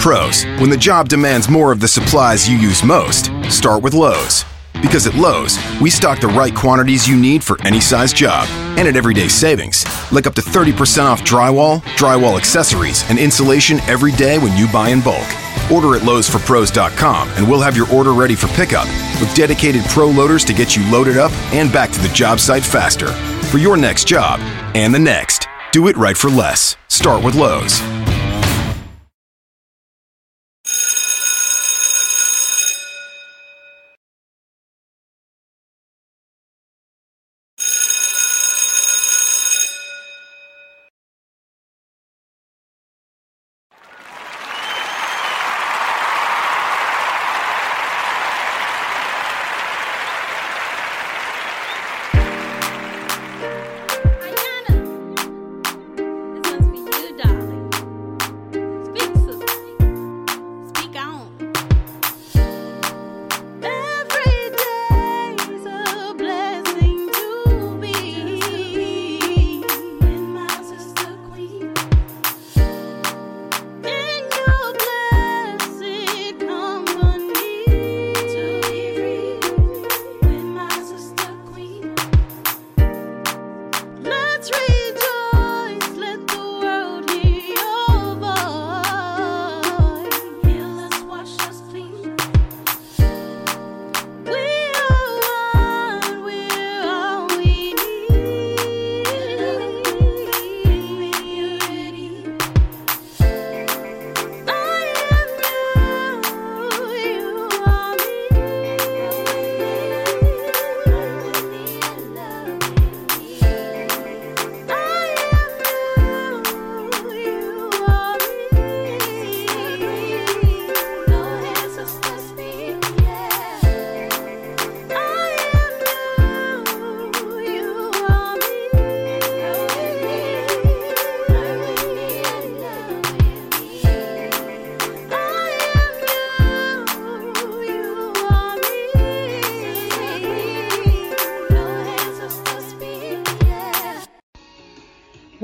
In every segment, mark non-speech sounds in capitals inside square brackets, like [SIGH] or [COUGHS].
Pros, when the job demands more of the supplies you use most, start with Lowe's. Because at Lowe's, we stock the right quantities you need for any size job and at everyday savings, like up to 30% off drywall, drywall accessories, and insulation every day when you buy in bulk. Order at Lowe'sForPros.com and we'll have your order ready for pickup with dedicated pro loaders to get you loaded up and back to the job site faster. For your next job and the next, do it right for less. Start with Lowe's.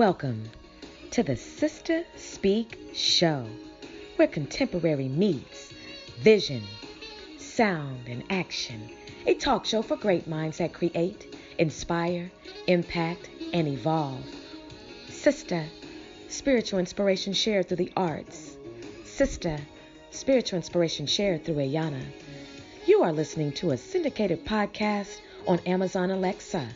Welcome to the Sister Speak Show, where contemporary meets vision, sound, and action. A talk show for great minds that create, inspire, impact, and evolve. Sister, spiritual inspiration shared through the arts. Sister, spiritual inspiration shared through Ayanna. You are listening to a syndicated podcast on Amazon Alexa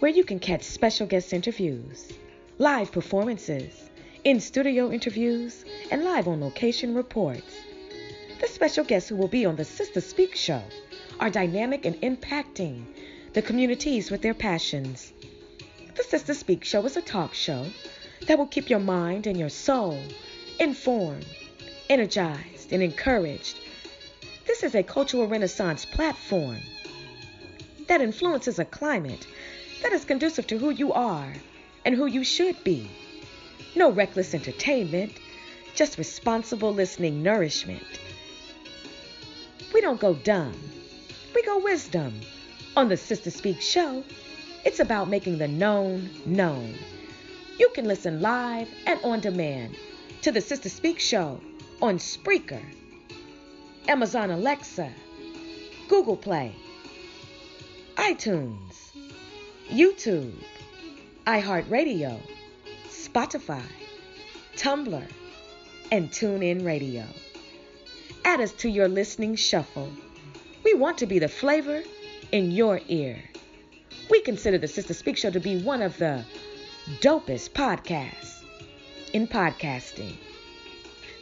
where you can catch special guest interviews, live performances, in studio interviews, and live on location reports. The special guests who will be on the Sister Speak show are dynamic and impacting the communities with their passions. The Sister Speak show is a talk show that will keep your mind and your soul informed, energized, and encouraged. This is a cultural renaissance platform that influences a climate that is conducive to who you are and who you should be. No reckless entertainment, just responsible listening nourishment. We don't go dumb, we go wisdom. On the Sister Speak show, it's about making the known known. You can listen live and on demand to the Sister Speak show on Spreaker, Amazon Alexa, Google Play, iTunes, YouTube, iHeartRadio, Spotify, Tumblr, and TuneIn Radio. Add us to your listening shuffle. We want to be the flavor in your ear. We consider the Sister Speak Show to be one of the dopest podcasts in podcasting.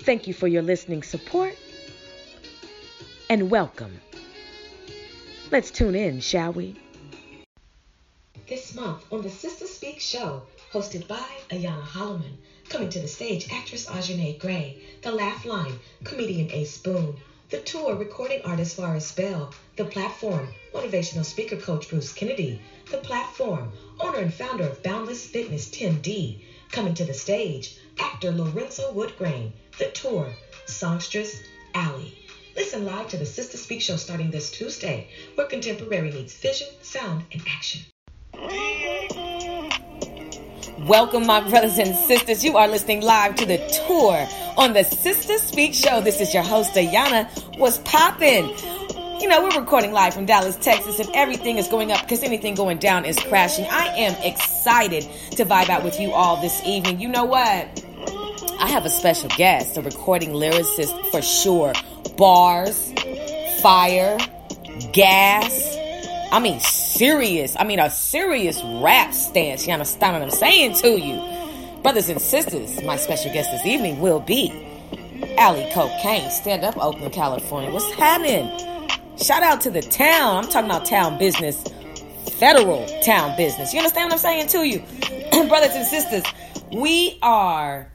Thank you for your listening support and welcome. Let's tune in, shall we? This month on the Sister Speak show, hosted by Ayanna Hollomon, coming to the stage, actress Ajanay Gray, The Laugh Line, comedian Ace Boone, The Tour, recording artist Forrest Bell, The Platform, motivational speaker coach Bruce Kennedy, The Platform, owner and founder of Boundless Fitness Tim D, coming to the stage, actor Lorenzo Woodgrain, The Tour, songstress Allie. Listen live to the Sister Speak show starting this Tuesday, where contemporary meets vision, sound, and action. Welcome, my brothers and sisters. You are listening live to the tour on the Sister Speak Show. This is your host, Ayanna. What's poppin'? You know, we're recording live from Dallas, Texas, and everything is going up because anything going down is crashing. I am excited to vibe out with you all this evening. You know what? I have a special guest, a recording lyricist for sure. Bars, fire, gas. I mean, serious. I mean, a serious rap stance. You understand what I'm saying to you? Brothers and sisters, my special guest this evening will be Allie Cocaine, stand up Oakland, California. What's happening? Shout out to the town. I'm talking about town business, federal town business. You understand what I'm saying to you? [CLEARS THROAT] Brothers and sisters, we are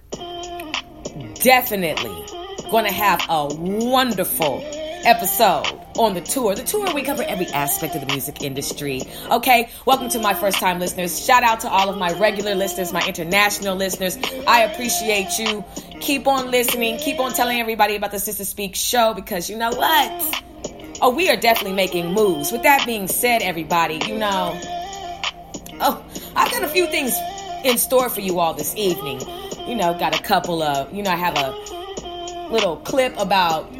definitely going to have a wonderful episode on the tour. The tour, we cover every aspect of the music industry. Okay, welcome to my first time listeners. Shout out to all of my regular listeners, my international listeners. I appreciate you. Keep on listening. Keep on telling everybody about the Sister Speak show because you know what? Oh, we are definitely making moves. With that being said, everybody, you know, oh, I've got a few things in store for you all this evening. You know, got a couple of, you know, I have a little clip about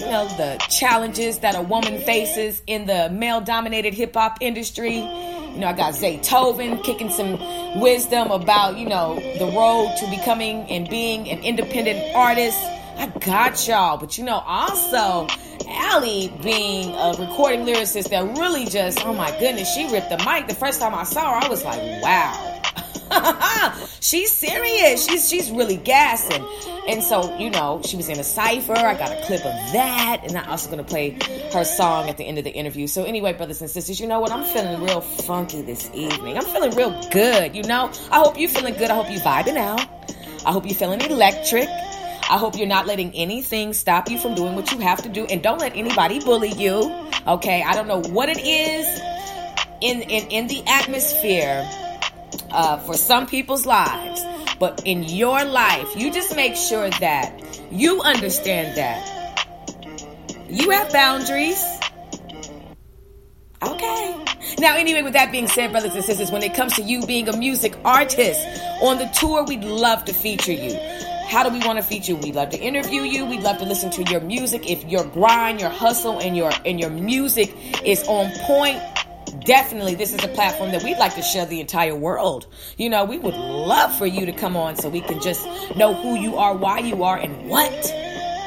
you know, the challenges that a woman faces in the male dominated hip hop industry. You know, I got Zaytoven kicking some wisdom about, you know, the road to becoming and being an independent artist. I got y'all. But you know, also Allie being a recording lyricist that really just, oh my goodness, she ripped the mic. The first time I saw her, I was like, wow. [LAUGHS] she's serious. She's she's really gassing. And so, you know, she was in a cipher. I got a clip of that. And I'm also going to play her song at the end of the interview. So, anyway, brothers and sisters, you know what? I'm feeling real funky this evening. I'm feeling real good, you know? I hope you're feeling good. I hope you're vibing out. I hope you're feeling electric. I hope you're not letting anything stop you from doing what you have to do. And don't let anybody bully you. Okay? I don't know what it is in, in, in the atmosphere uh, for some people's lives but in your life, you just make sure that you understand that you have boundaries. Okay. Now, anyway, with that being said, brothers and sisters, when it comes to you being a music artist on the tour, we'd love to feature you. How do we want to feature? You? We'd love to interview you. We'd love to listen to your music. If your grind, your hustle, and your and your music is on point, definitely this is a platform that we'd like to share the entire world. You know, we would love for you to come on so we can just know who you are, why you are, and what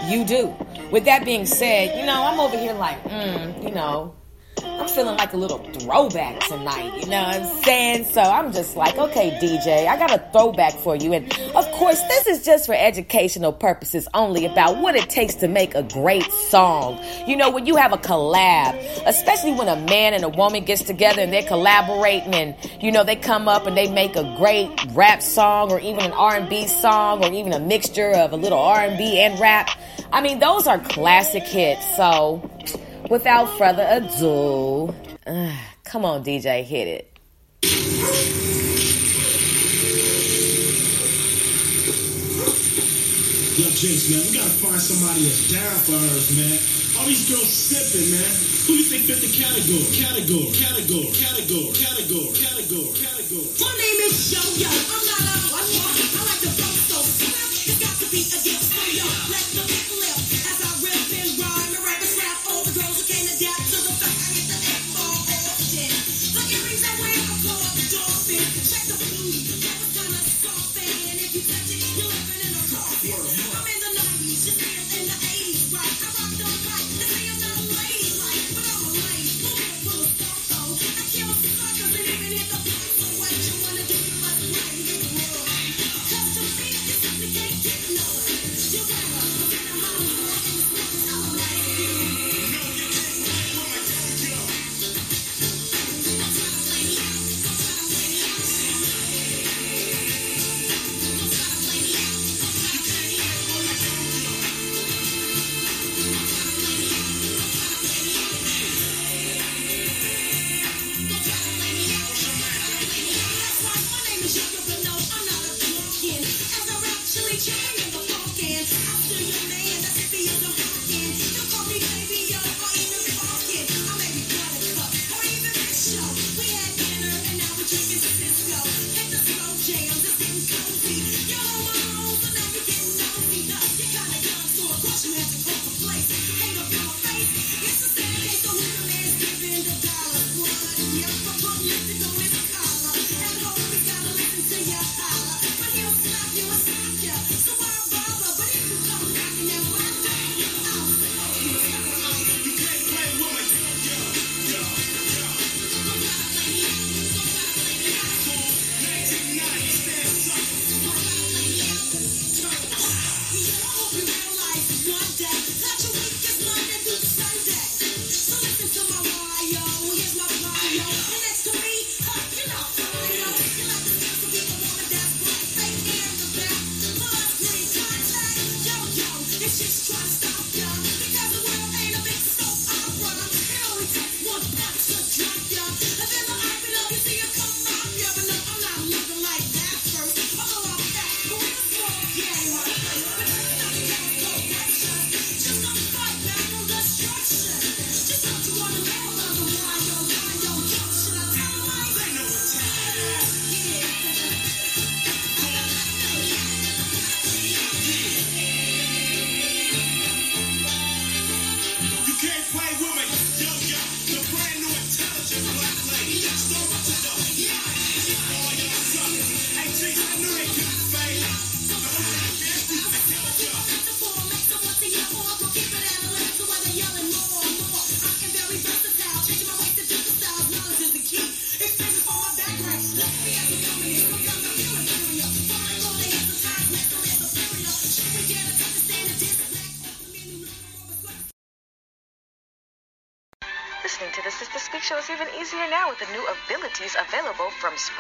you do. With that being said, you know, I'm over here like, mm, you know, I'm feeling like a little throwback tonight, you know what I'm saying? So I'm just like, okay, DJ, I got a throwback for you. And of course, this is just for educational purposes only about what it takes to make a great song. You know, when you have a collab, especially when a man and a woman gets together and they're collaborating and, you know, they come up and they make a great rap song or even an R&B song or even a mixture of a little R&B and rap. I mean, those are classic hits. So, without further ado, uh, come on, DJ, hit it. Yo, Jinx, man, we gotta find somebody that's down for us, man. All these girls sipping, man. Who do you think fit the category? Category, category, category, category, category, category. My name is Yo Yo. I'm not a one I like to bump so It's got to be a gift. So yo, let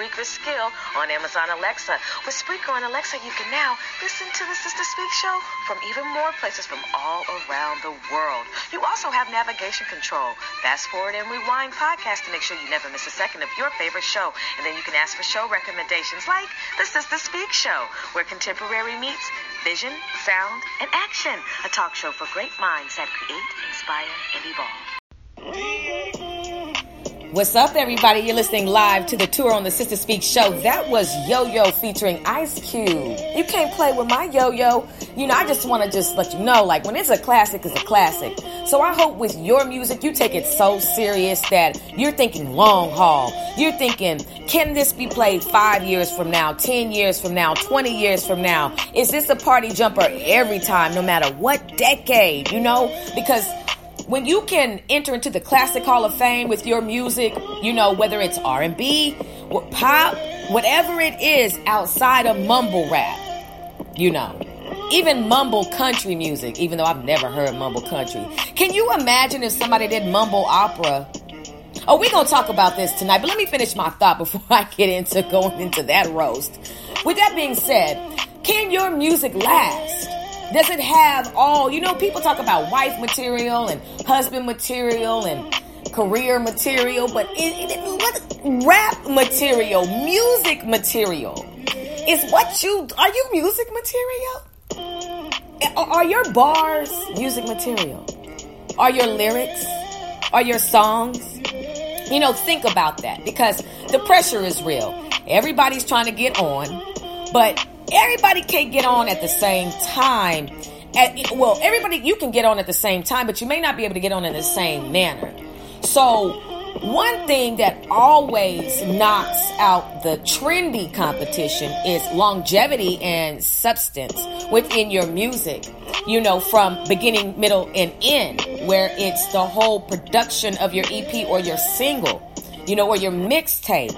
from Spreaker Skill on Amazon Alexa. With Spreaker on Alexa, you can now listen to the Sister Speak Show from even more places from all around the world. You also have navigation control, fast forward and rewind podcast to make sure you never miss a second of your favorite show. And then you can ask for show recommendations like the Sister Speak Show, where contemporary meets vision, sound, and action. A talk show for great minds that create, inspire, and evolve. What's up, everybody? You're listening live to the tour on the Sister Speak show. That was Yo Yo featuring Ice Cube. You can't play with my Yo Yo. You know, I just want to just let you know, like, when it's a classic, it's a classic. So I hope with your music, you take it so serious that you're thinking long haul. You're thinking, can this be played five years from now, 10 years from now, 20 years from now? Is this a party jumper every time, no matter what decade, you know? Because when you can enter into the classic hall of fame with your music you know whether it's r&b pop whatever it is outside of mumble rap you know even mumble country music even though i've never heard mumble country can you imagine if somebody did mumble opera Oh, we're to talk about this tonight, but let me finish my thought [LAUGHS] before I get into going into that roast. With that being said, can your music last? Does it have all, you know, people talk about wife material and husband material and career material, but it, it, what rap material, music material is what you, are you music material? Are your bars music material? Are your lyrics? Are your songs? You know, think about that because the pressure is real. Everybody's trying to get on, but everybody can't get on at the same time. At, well, everybody, you can get on at the same time, but you may not be able to get on in the same manner. So, one thing that always knocks out the trendy competition is longevity and substance within your music. You know, from beginning, middle, and end, where it's the whole production of your EP or your single, you know, or your mixtape.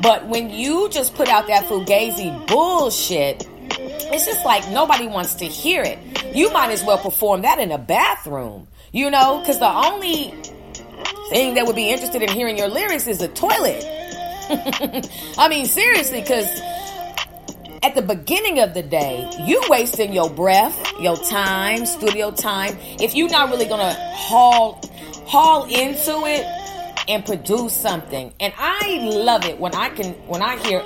But when you just put out that fugazi bullshit, it's just like nobody wants to hear it. You might as well perform that in a bathroom, you know, because the only thing that would be interested in hearing your lyrics is a toilet. [LAUGHS] I mean, seriously, because at the beginning of the day, you wasting your breath, your time, studio time. If you're not really gonna haul haul into it and produce something, and I love it when I can when I hear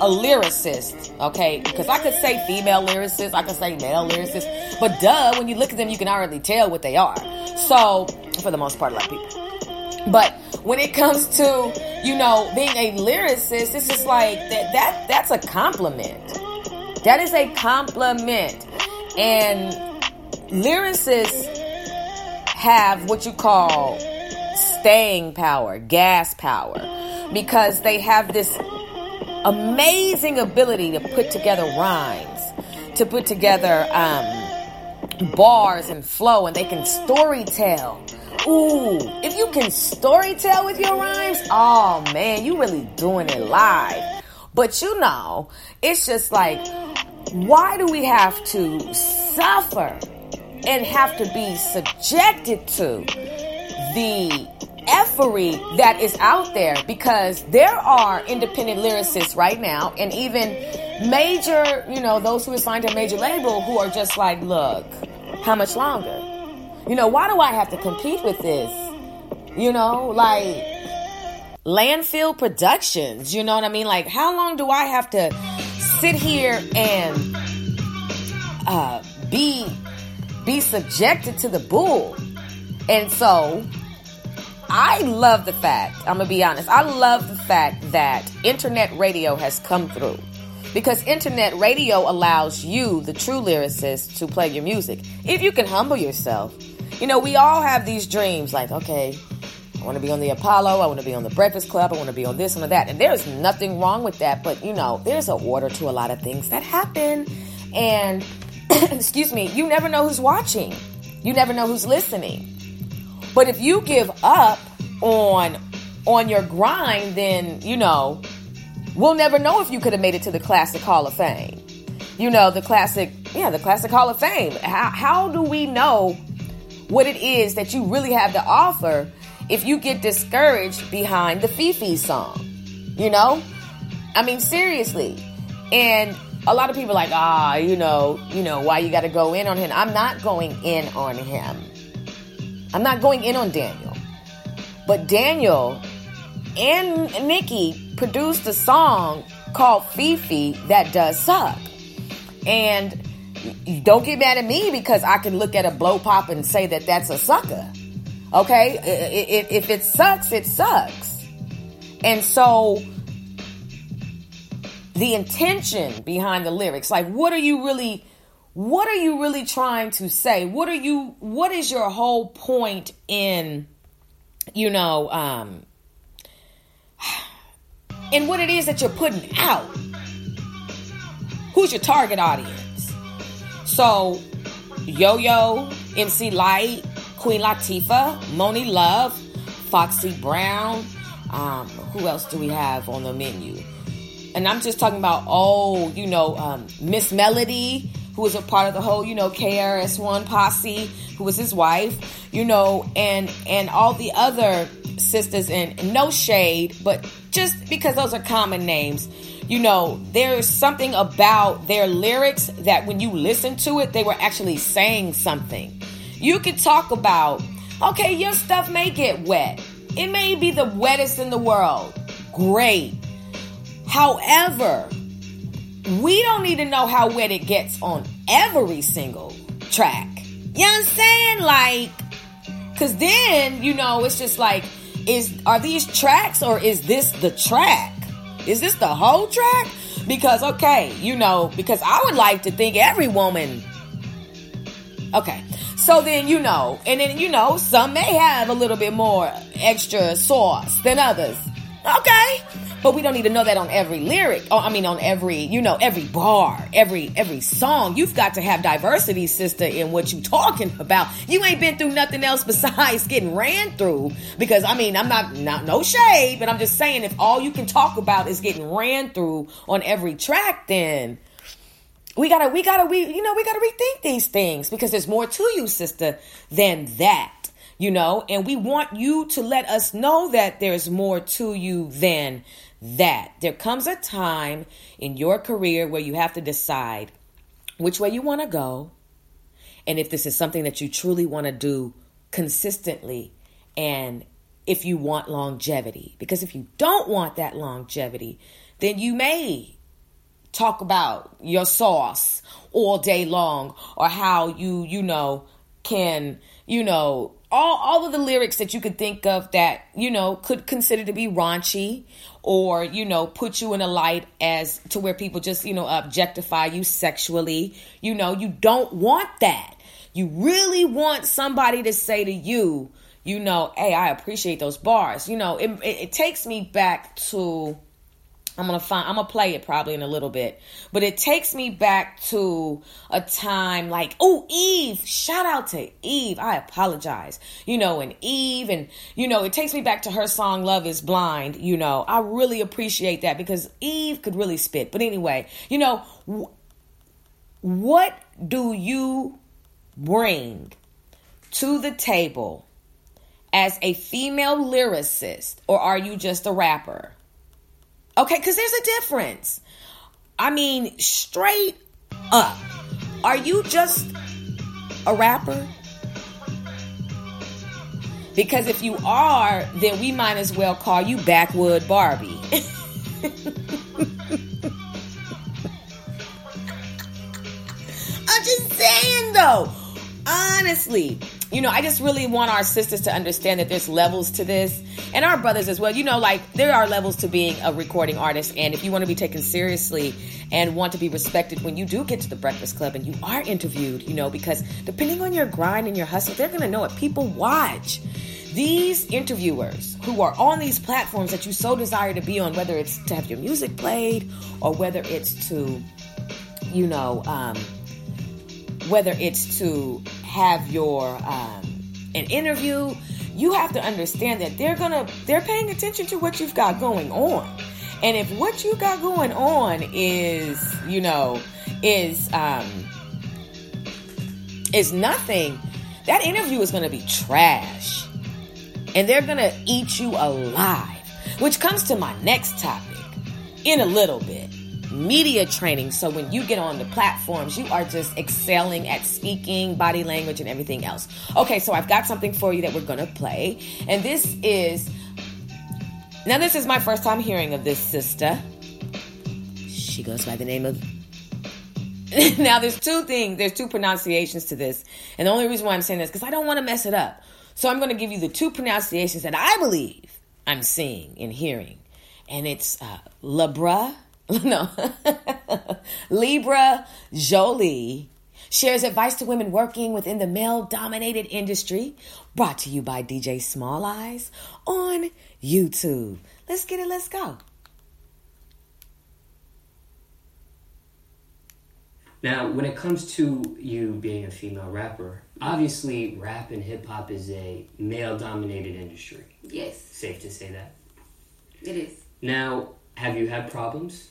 a lyricist, okay? Because I could say female lyricist, I could say male lyricist, but duh, when you look at them, you can already tell what they are. So, for the most part, a lot of people. But when it comes to, you know, being a lyricist, it's just like that, that that's a compliment. That is a compliment. And lyricists have what you call staying power, gas power, because they have this amazing ability to put together rhymes, to put together um, bars and flow, and they can story tell. Ooh, if you can story tell with your rhymes, oh man, you really doing it live. But you know, it's just like, why do we have to suffer and have to be subjected to the effery that is out there? Because there are independent lyricists right now, and even major, you know, those who are signed to a major label who are just like, look, How much longer? You know, why do I have to compete with this? You know, like landfill productions, you know what I mean? Like, how long do I have to sit here and uh, be be subjected to the bull? And so, I love the fact, I'm gonna be honest, I love the fact that internet radio has come through. Because internet radio allows you, the true lyricist, to play your music. If you can humble yourself. You know, we all have these dreams like, okay, I want to be on the Apollo, I want to be on the Breakfast Club, I want to be on this and that. And there's nothing wrong with that, but you know, there's an order to a lot of things that happen. And, [COUGHS] excuse me, you never know who's watching, you never know who's listening. But if you give up on on your grind, then you know we'll never know if you could have made it to the Classic Hall of Fame. You know the classic, yeah, the Classic Hall of Fame. How how do we know what it is that you really have to offer if you get discouraged behind the FEFE song? You know, I mean seriously, and a lot of people are like, ah, you know, you know, why you got to go in on him? I'm not going in on him. I'm not going in on Daniel. But Daniel and Nicki produced a song called FEFE that does suck. And don't get mad at me because I can look at a blow pop and say that that's a sucker. Okay? If it sucks, it sucks. And so the intention behind the lyrics, like what are you really what are you really trying to say? What are you what is your whole point in you know um [SIGHS] in what it is that you're putting out? Who's your target audience? So Yo Yo, MC Lyte, Queen Latifah, Monie Love, Foxy Brown, um, who else do we have on the menu? and I'm just talking about oh, you know, um, Miss Melodie, who was a part of the whole, you know, KRS-One posse, who was his wife, you know, and and all the other sisters. And no shade, but just because those are common names, you know, there's something about their lyrics that when you listen to it, they were actually saying something. You could talk about, okay, your stuff may get wet. It may be the wettest in the world. Great. However, we don't need to know how wet it gets on every single track. You know i'm saying Like, cause then, you know, it's just like, is, are these tracks or is this the track? Is this the whole track? Because, okay, you know, because I would like to think every woman Okay. So then, you know, and then, you know, some may have a little bit more extra sauce than others. Okay. But we don't need to know that on every lyric. Oh, I mean, on every, you know, every bar, every, every song. You've got to have diversity, sister, in what you talking about. You ain't been through nothing else [LAUGHS] besides getting ran through. Because, I mean, I'm not, not, no shade, but I'm just saying if all you can talk about is getting ran through on every track, then we gotta we gotta we you know we gotta rethink these things because there's more to you sister than that you know and we want you to let us know that there's more to you than that there comes a time in your career where you have to decide which way you want to go and if this is something that you truly want to do consistently and if you want longevity. Because if you don't want that longevity then you may talk about your sauce all day long or how you you know can you know all all of the lyrics that you could think of that you know could consider to be raunchy or you know put you in a light as to where people just you know objectify you sexually. You know you don't want that. You really want somebody to say to you you know hey i appreciate those bars. You know it, it, it takes me back to I'm gonna find I'm gonna play it probably in a little bit. But it takes me back to a time like, oh Eve, shout out to Eve. I apologize. You know, and Eve and you know, it takes me back to her song Love is Blind, you know. I really appreciate that because Eve could really spit. But anyway, you know, wh- what do you bring to the table as a female lyricist or are you just a rapper? Okay, because there's a difference. I mean, straight up. Are you just a rapper? Because if you are, then we might as well call you Backwood Barbie. [LAUGHS] I'm just saying though. Honestly, you know, I just really want our sisters to understand that there's levels to this and our brothers as well. You know, like there are levels to being a recording artist. And if you want to be taken seriously and want to be respected when you do get to the Breakfast Club and you are interviewed, you know, because depending on your grind and your hustle, they're going to know it. People watch. These interviewers who are on these platforms that you so desire to be on, whether it's to have your music played or whether it's to, you know, um, whether it's to have your um, an interview, you have to understand that they're gonna they're paying attention to what you've got going on, and if what you got going on is you know is um, is nothing, that interview is gonna be trash, and they're gonna eat you alive. Which comes to my next topic in a little bit media training. So when you get on the platforms, you are just excelling at speaking, body language, and everything else. Okay, so I've got something for you that we're gonna play. And this is now this is my first time hearing of this sister. She goes by the name of [LAUGHS] now there's two things, there's two pronunciations to this. And the only reason why I'm saying this because I don't want to mess it up. So I'm going to give you the two pronunciations that I believe I'm seeing and hearing. And it's uh, Labra [LAUGHS] no, Libra Jolie shares advice to women working within the male dominated industry. Brought to you by DJ Smallz Eyes on YouTube. Let's get it, let's go. Now, when it comes to you being a female rapper, obviously rap and hip hop is a male dominated industry. Yes, Safe to say that. it is. Now, have you had problems?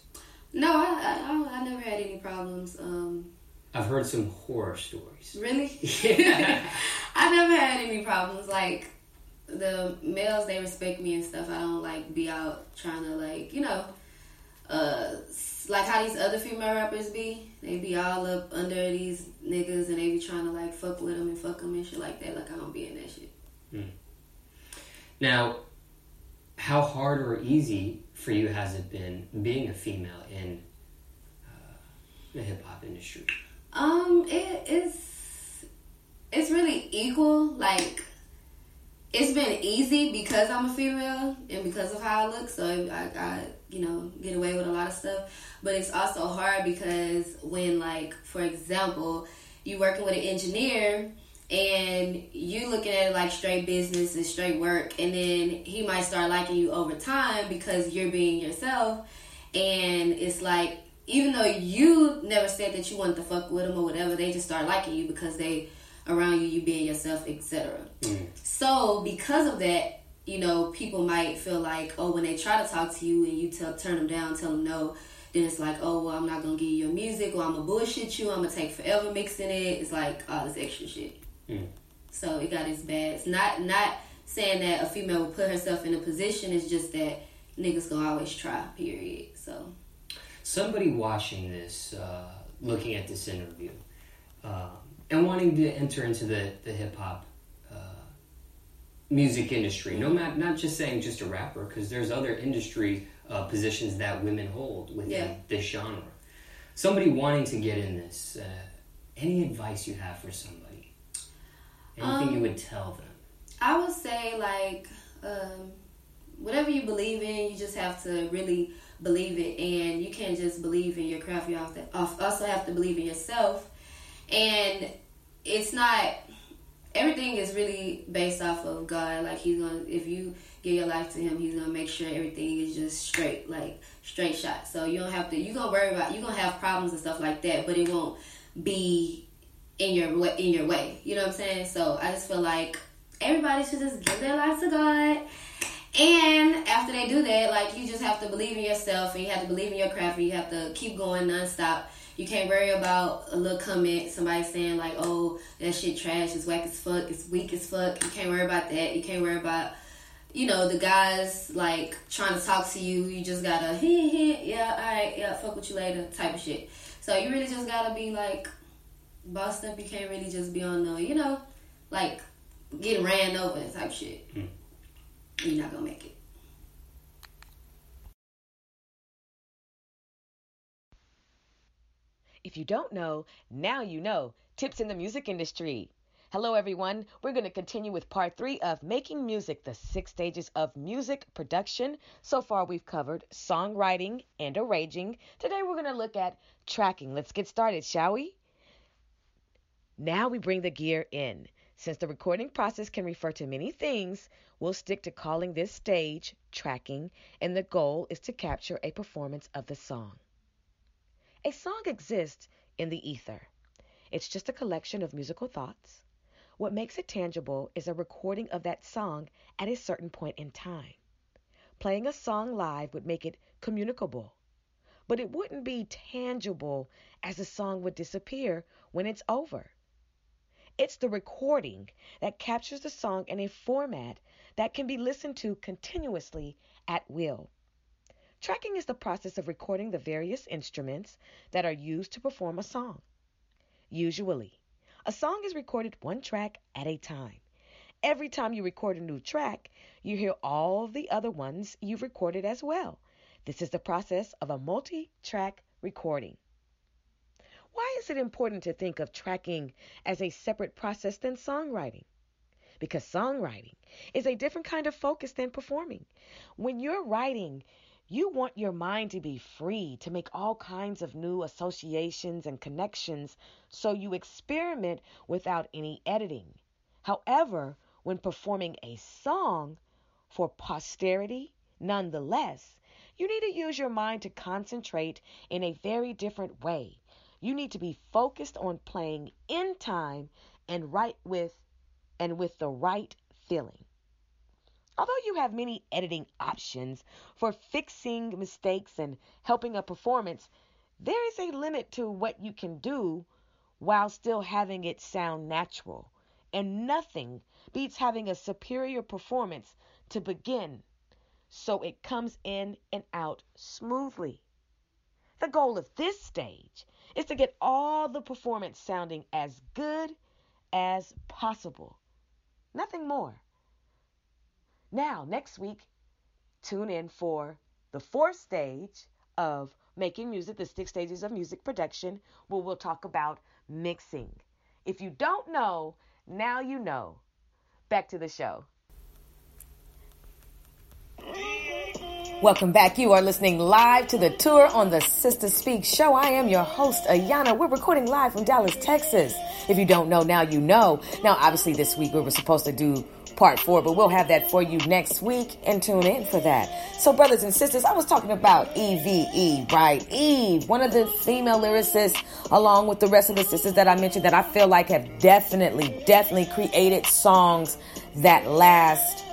No, I, I, I, never had any problems. Um, I've heard some horror stories. really? [LAUGHS] Yeah. [LAUGHS] I never had any problems. Like the males, they respect me and stuff. I don't like be out trying to like you know, uh, like how these other female rappers be. They be all up under these niggas and they be trying to like fuck with them and fuck them and shit like that. Like I don't be in that shit. Now, how hard or easy for you has it been being a female in uh, the hip hop industry? Um, it's it's really equal. Like it's been easy because I'm a female and because of how I look. So I, I you know get away with a lot of stuff. But it's also hard because when like for example, you're working with an engineer and you looking at it like straight business and straight work and then he might start liking you over time because you're being yourself. And it's like even though you never said that you wanted to fuck with them or whatever they just start liking you because they around you you being yourself etc mm. so because of that you know people might feel like oh when they try to talk to you and you tell turn them down tell them no then it's like oh well i'm not gonna give you your music or i'm gonna bullshit you i'm gonna take forever mixing it. It's like oh, all this extra shit so it got its bad. It's not not saying that a female will put herself in a position. It's just that niggas gonna always try. Period. So Somebody watching this, uh, looking at this interview, um, and wanting to enter into the, the hip hop uh, music industry, no matter not just saying just a rapper, because there's other industry uh, positions that women hold within Yeah. this genre. Somebody wanting to get in this, uh, any advice you have for somebody? Anything you Um, would tell them? I would say like um, whatever you believe in, you just have to really believe it, and you can't just believe in your craft. You have to also have to believe in yourself, and it's not everything is really based off of God. Like He's gonna, if you give your life to Him, He's gonna make sure everything is just straight, like straight shot. So you don't have to. You gonna worry about. You gonna have problems and stuff like that, but it won't be in your way. In your way, you know what I'm saying? So I just feel like everybody should just give their life to God. And after they do that, like you just have to believe in yourself and you have to believe in your craft and you have to keep going nonstop. You can't worry about a little comment, somebody saying like, oh, that shit trash, it's whack as fuck, it's weak as fuck. You can't worry about that. You can't worry about, you know, the guys like trying to talk to you. You just gotta, heh, heh, yeah, alright, yeah, fuck with you later type of shit. So you really just gotta be like, bossed up. You can't really just be on the, you know, like getting ran over and type shit. Hmm. You're not gonna make it. If you don't know, now you know. Tips in the music industry. Hello, everyone. We're going to continue with part three of Making Music, the six stages of music production. So far, we've covered songwriting and arranging. Today, we're going to look at tracking. Let's get started, shall we? Now we bring the gear in. Since the recording process can refer to many things, we'll stick to calling this stage tracking, and the goal is to capture a performance of the song. A song exists in the ether. It's just a collection of musical thoughts. What makes it tangible is a recording of that song at a certain point in time. Playing a song live would make it communicable, but it wouldn't be tangible as the song would disappear when it's over. It's the recording that captures the song in a format that can be listened to continuously at will. Tracking is the process of recording the various instruments that are used to perform a song. Usually, a song is recorded one track at a time. Every time you record a new track, you hear all the other ones you've recorded as well. This is the process of a multi track recording. Why is it important to think of tracking as a separate process than songwriting? Because songwriting is a different kind of focus than performing. When you're writing, you want your mind to be free to make all kinds of new associations and connections so you experiment without any editing. However, when performing a song for posterity, nonetheless, you need to use your mind to concentrate in a very different way. You need to be focused on playing in time and right with and with the right feeling. Although you have many editing options for fixing mistakes and helping a performance, there is a limit to what you can do while still having it sound natural. And nothing beats having a superior performance to begin so it comes in and out smoothly. The goal of this stage is to get all the performance sounding as good as possible. Nothing more. Now, next week, tune in for the fourth stage of making music, the six stages of music production, where we'll talk about mixing. If you don't know, now you know. Back to the show. Welcome back. You are listening live to the tour on the Sister Speak show. I am your host, Ayanna. We're recording live from Dallas, Texas. If you don't know, now you know. Now, obviously, this week we were supposed to do part four, but we'll have that for you next week and tune in for that. So, brothers and sisters, I was talking about EVE, right? Eve, one of the female lyricists, along with the rest of the sisters that I mentioned, that I feel like have definitely, definitely created songs that last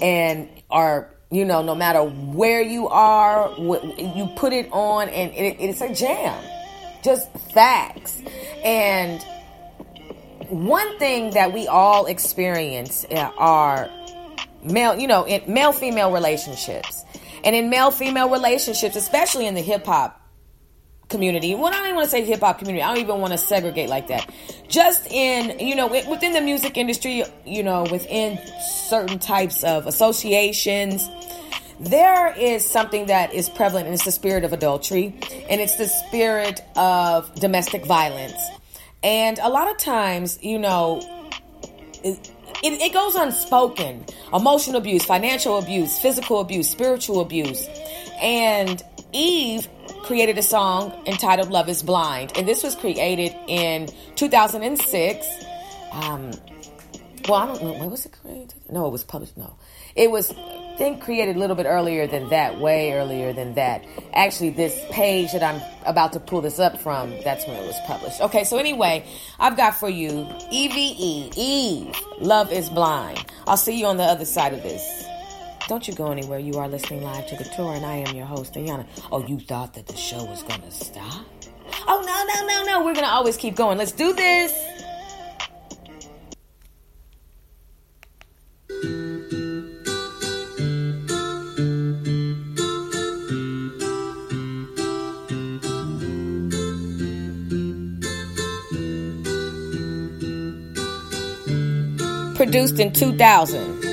and are you know, no matter where you are, you put it on and it, it's a jam. Just facts. And one thing that we all experience uh, are male, you know, in male female relationships. And in male female relationships, especially in the hip hop community. Well, I don't even want to say hip hop community. I don't even want to segregate like that. Just in, you know, within the music industry, you know, within certain types of associations, there is something that is prevalent, and it's the spirit of adultery, and it's the spirit of domestic violence. And a lot of times, you know, it, it, it goes unspoken emotional abuse, financial abuse, physical abuse, spiritual abuse. And Eve created a song entitled Love is Blind. And this was created in 2006. Um, well, I don't know. When was it created? No, it was published. No. It was, I think, created a little bit earlier than that, way earlier than that. Actually, this page that I'm about to pull this up from, that's when it was published. Okay, so anyway, I've got for you EVE, Eve, Love is Blind. I'll see you on the other side of this. Don't you go anywhere. You are listening live to the tour, and I am your host, Ayanna. Oh, you thought that the show was going to stop? Oh, no, no, no, no. We're going to always keep going. Let's do this. Produced in 2000.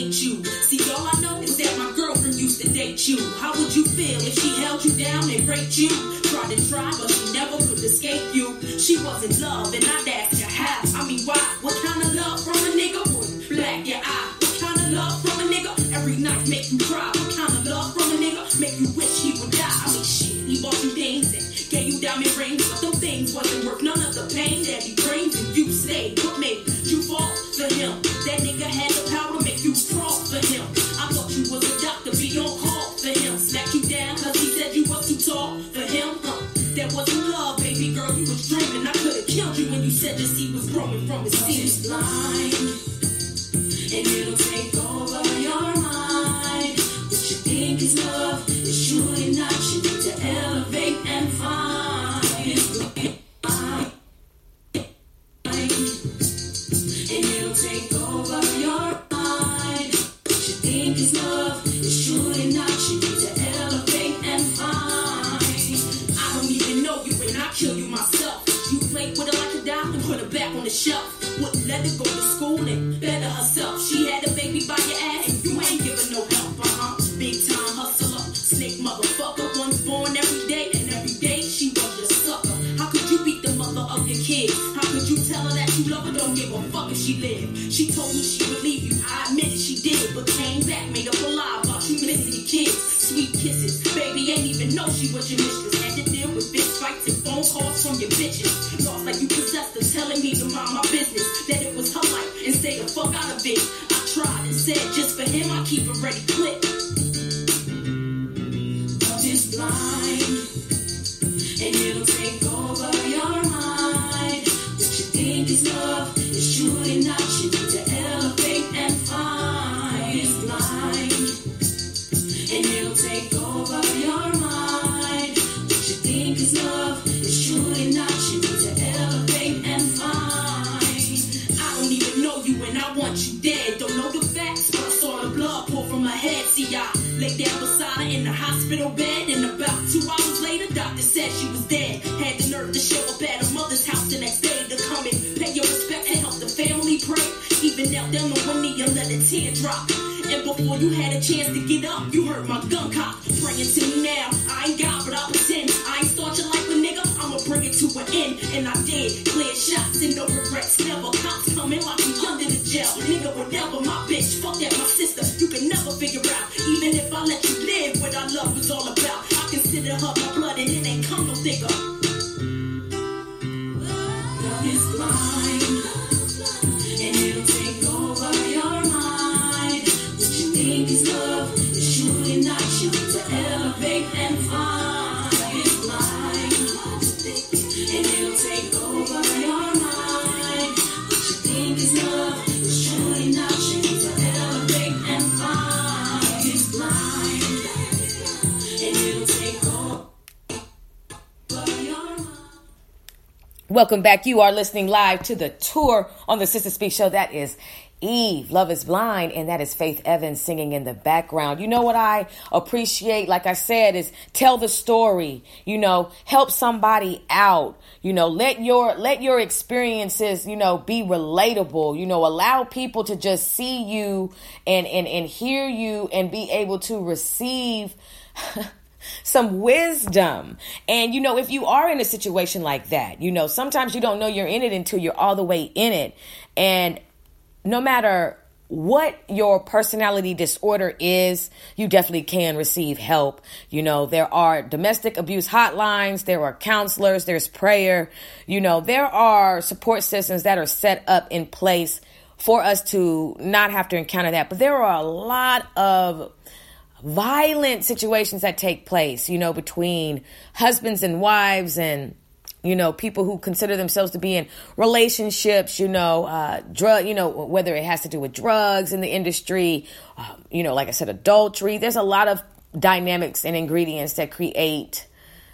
Hate you. See, all I know is that my girlfriend used to date you. How would you feel if she held you down and raped you? Tried to try, but she never could escape you. She was in love, and I'd ask her how. I mean, why? What kind of love from a nigga would black your eye? What kind of love from a nigga every night make you cry? What kind of love from a nigga make you wish he would die? I mean, shit, he bought you things and gave you diamond rings, but them things wasn't worth none of the pain that he brings, and you stayed. What made you fall for him? That nigga had the power to make you crawl for him. I thought you was a doctor, be on call for him. Smack you down cause he said you was too tall for him. Huh? That wasn't love, baby girl, you was dreaming. I could've killed you when you said this he was growing from his seed. blind, and it'll take over your mind. What you think is love she was your mistress. Had to deal with fist fights and phone calls from your bitches. Lost like you possessed her, telling me to mind my business. That it was her life and stay the fuck out of it. I tried and said just for him I keep a ready clip. Love is blind, and it'll take over your mind. What you think is love is surely not. You dead. Don't know the facts saw a blood pool from my head see y'all like they outside in the hospital bed and about to I played a doctor said she was dead had the nerve to show up at her mother's house the next day to come and pay your respect and help the family pray. Even knelt down on one knee and let a tear drop. And before you had a chance to get up, you heard my gun cock praying to me now. I ain't God, but I pretend and I did. Clear shots and no regrets. Never cops coming like me under the jail. Nigga, whatever my bitch, fuck that my sister. You can never figure out, even if I let you live, Welcome back. You are listening live to the tour on the Sister Speak Show. That is Eve, Love is Blind, and that is Faith Evans singing in the background. You know what I appreciate, like I said, is tell the story, you know, help somebody out, you know, let your let your experiences, you know, be relatable, you know, allow people to just see you and and, and hear you and be able to receive [LAUGHS] some wisdom. And, you know, if you are in a situation like that, you know, sometimes you don't know you're in it until you're all the way in it. And no matter what your personality disorder is, you definitely can receive help. You know, there are domestic abuse hotlines, there are counselors, there's prayer, you know, there are support systems that are set up in place for us to not have to encounter that. But there are a lot of violent situations that take place, you know, between husbands and wives and you know people who consider themselves to be in relationships you know uh drug you know whether it has to do with drugs in the industry um, you know like i said adultery. There's a lot of dynamics and ingredients that create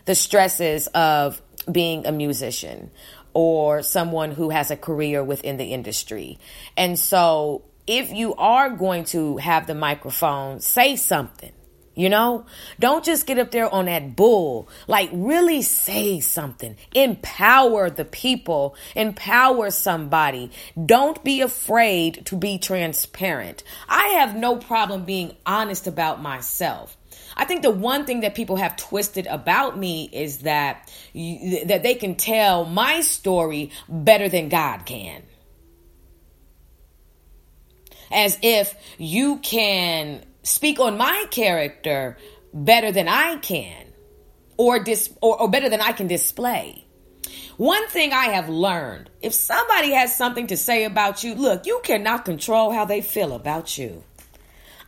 the stresses of being a musician or someone who has a career within the industry. And so if you are going to have the microphone say something You know, don't just get up there on that bull. Like, really say something. Empower the people. Empower somebody. Don't be afraid to be transparent. I have no problem being honest about myself. I think the one thing that people have twisted about me is that you, that they can tell my story better than God can. As if you can speak on my character better than I can or dis or, or better than I can display. One thing I have learned, if somebody has something to say about you, look, you cannot control how they feel about you.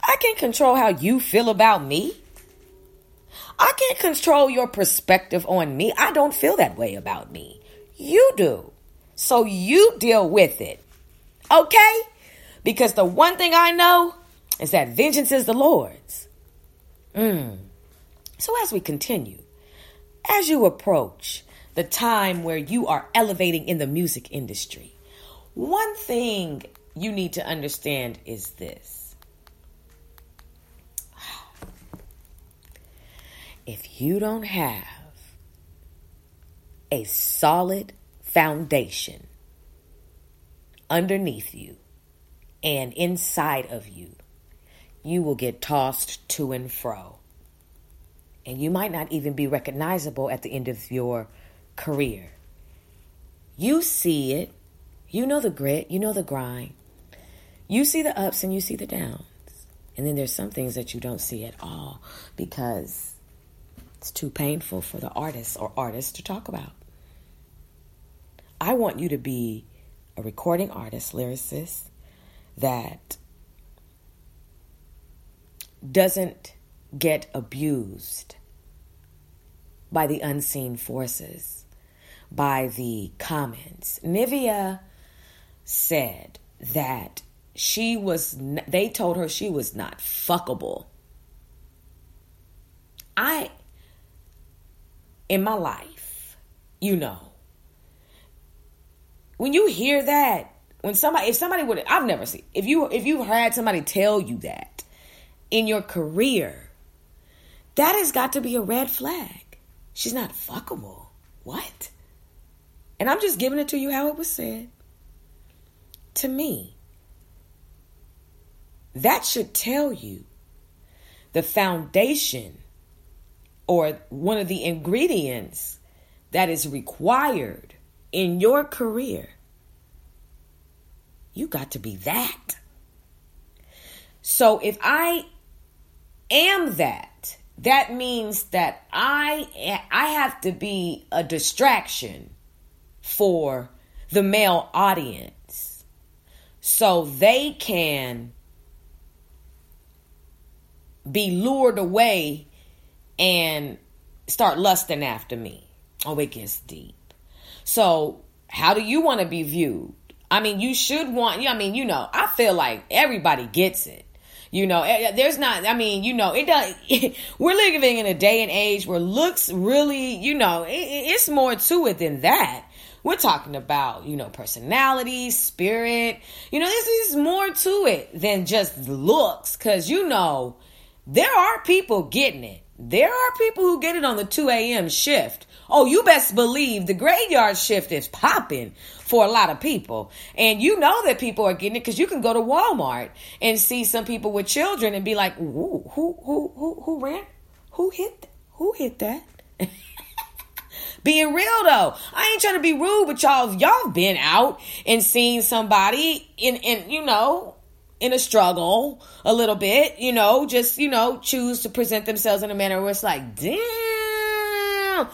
I can control how you feel about me. I can't control your perspective on me. I don't feel that way about me. You do. So you deal with it. Okay? Because the one thing I know is that vengeance is the Lord's. Mm. So as we continue, as you approach the time where you are elevating in the music industry, one thing you need to understand is this. If you don't have a solid foundation underneath you and inside of you, you will get tossed to and fro. And you might not even be recognizable at the end of your career. You see it. You know the grit. You know the grind. You see the ups and you see the downs. And then there's some things that you don't see at all because it's too painful for the artist or artists to talk about. I want you to be a recording artist, lyricist that doesn't get abused by the unseen forces, by the comments. Nivea said that she was, they told her she was not fuckable. I, in my life, you know, when you hear that, when somebody, if somebody would, I've never seen, if you, if you've had somebody tell you that, in your career, that has got to be a red flag. She's not fuckable. What? And I'm just giving it to you how it was said. To me, that should tell you the foundation or one of the ingredients that is required in your career. You got to be that. So if I am that, that means that I I have to be a distraction for the male audience so they can be lured away and start lusting after me. Oh, it gets deep. So, how do you want to be viewed? I mean, you should want, I mean, you know, I feel like everybody gets it. You know, eh, there's not, I mean, you know, it does, [LAUGHS] we're living in a day and age where looks really, you know, it, it's more to it than that. We're talking about, you know, personality, spirit. You know, this is more to it than just looks. Cause you know, there are people getting it. There are people who get it on the 2 a.m. shift. Oh, you best believe the graveyard shift is popping for a lot of people. And you know that people are getting it because you can go to Walmart and see some people with children and be like, who, who, who, who ran? Who hit, who hit that? [LAUGHS] Being real though, I ain't trying to be rude, but y'all, y'all been out and seen somebody in, in, you know, in a struggle a little bit, you know, just, you know, choose to present themselves in a manner where it's like, damn,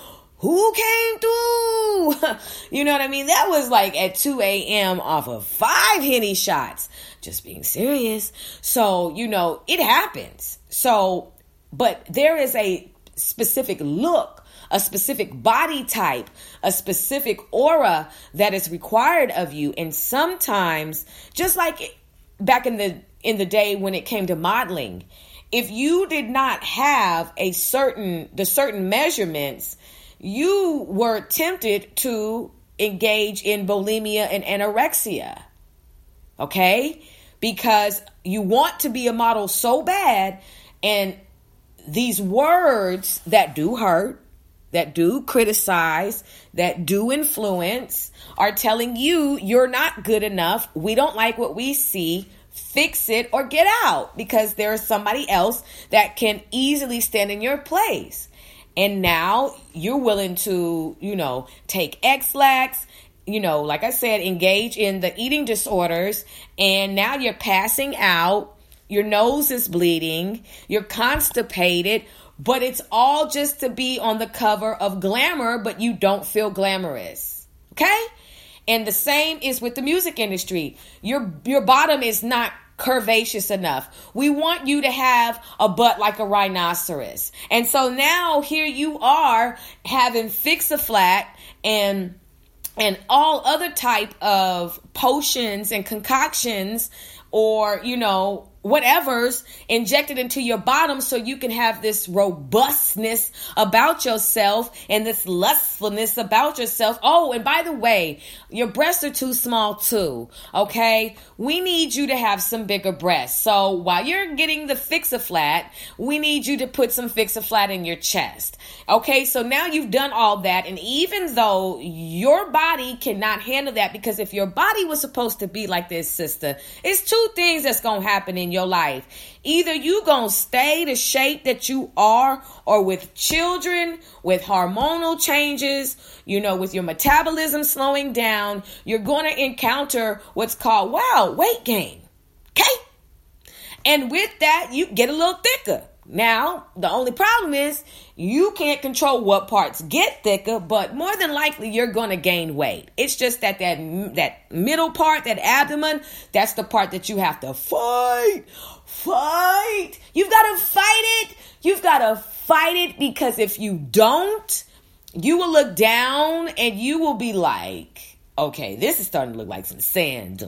who came through? [LAUGHS] you know what I mean? That was like at 2 a.m. off of five Henny shots. Just being serious. So, you know, it happens. So, but there is a specific look, a specific body type, a specific aura that is required of you. And sometimes, just like back in the in the day when it came to modeling, if you did not have a certain the certain measurements you were tempted to engage in bulimia and anorexia. Okay? Because you want to be a model so bad and these words that do hurt, that do criticize, that do influence are telling you you're not good enough. We don't like what we see. Fix it or get out because there's somebody else that can easily stand in your place. And now you're willing to, you know, take Ex-Lax, you know, like I said, engage in the eating disorders, and now you're passing out, your nose is bleeding, you're constipated, but it's all just to be on the cover of glamour, but you don't feel glamorous. Okay? And the same is with the music industry. Your your bottom is not curvaceous enough. We want you to have a butt like a rhinoceros. And so now here you are having fix a flat and and all other type of potions and concoctions or you know whatever's injected into your bottom so you can have this robustness about yourself and this lustfulness about yourself. Oh, and by the way, your breasts are too small too. Okay. We need you to have some bigger breasts. So while you're getting the fix a flat, we need you to put some fix a flat in your chest. Okay. So now you've done all that. And even though your body cannot handle that, because if your body was supposed to be like this, sister, it's two things that's going to happen in your life. Either you going to stay the shape that you are or with children, with hormonal changes, you know, with your metabolism slowing down, you're going to encounter what's called, wow, weight gain. Okay? And with that, you get a little thicker. Now, the only problem is you can't control what parts get thicker, but more than likely you're going to gain weight. It's just that that that middle part, that abdomen, that's the part that you have to fight. Fight. You've got to fight it. You've got to fight it because if you don't, you will look down and you will be like, okay, this is starting to look like some sand.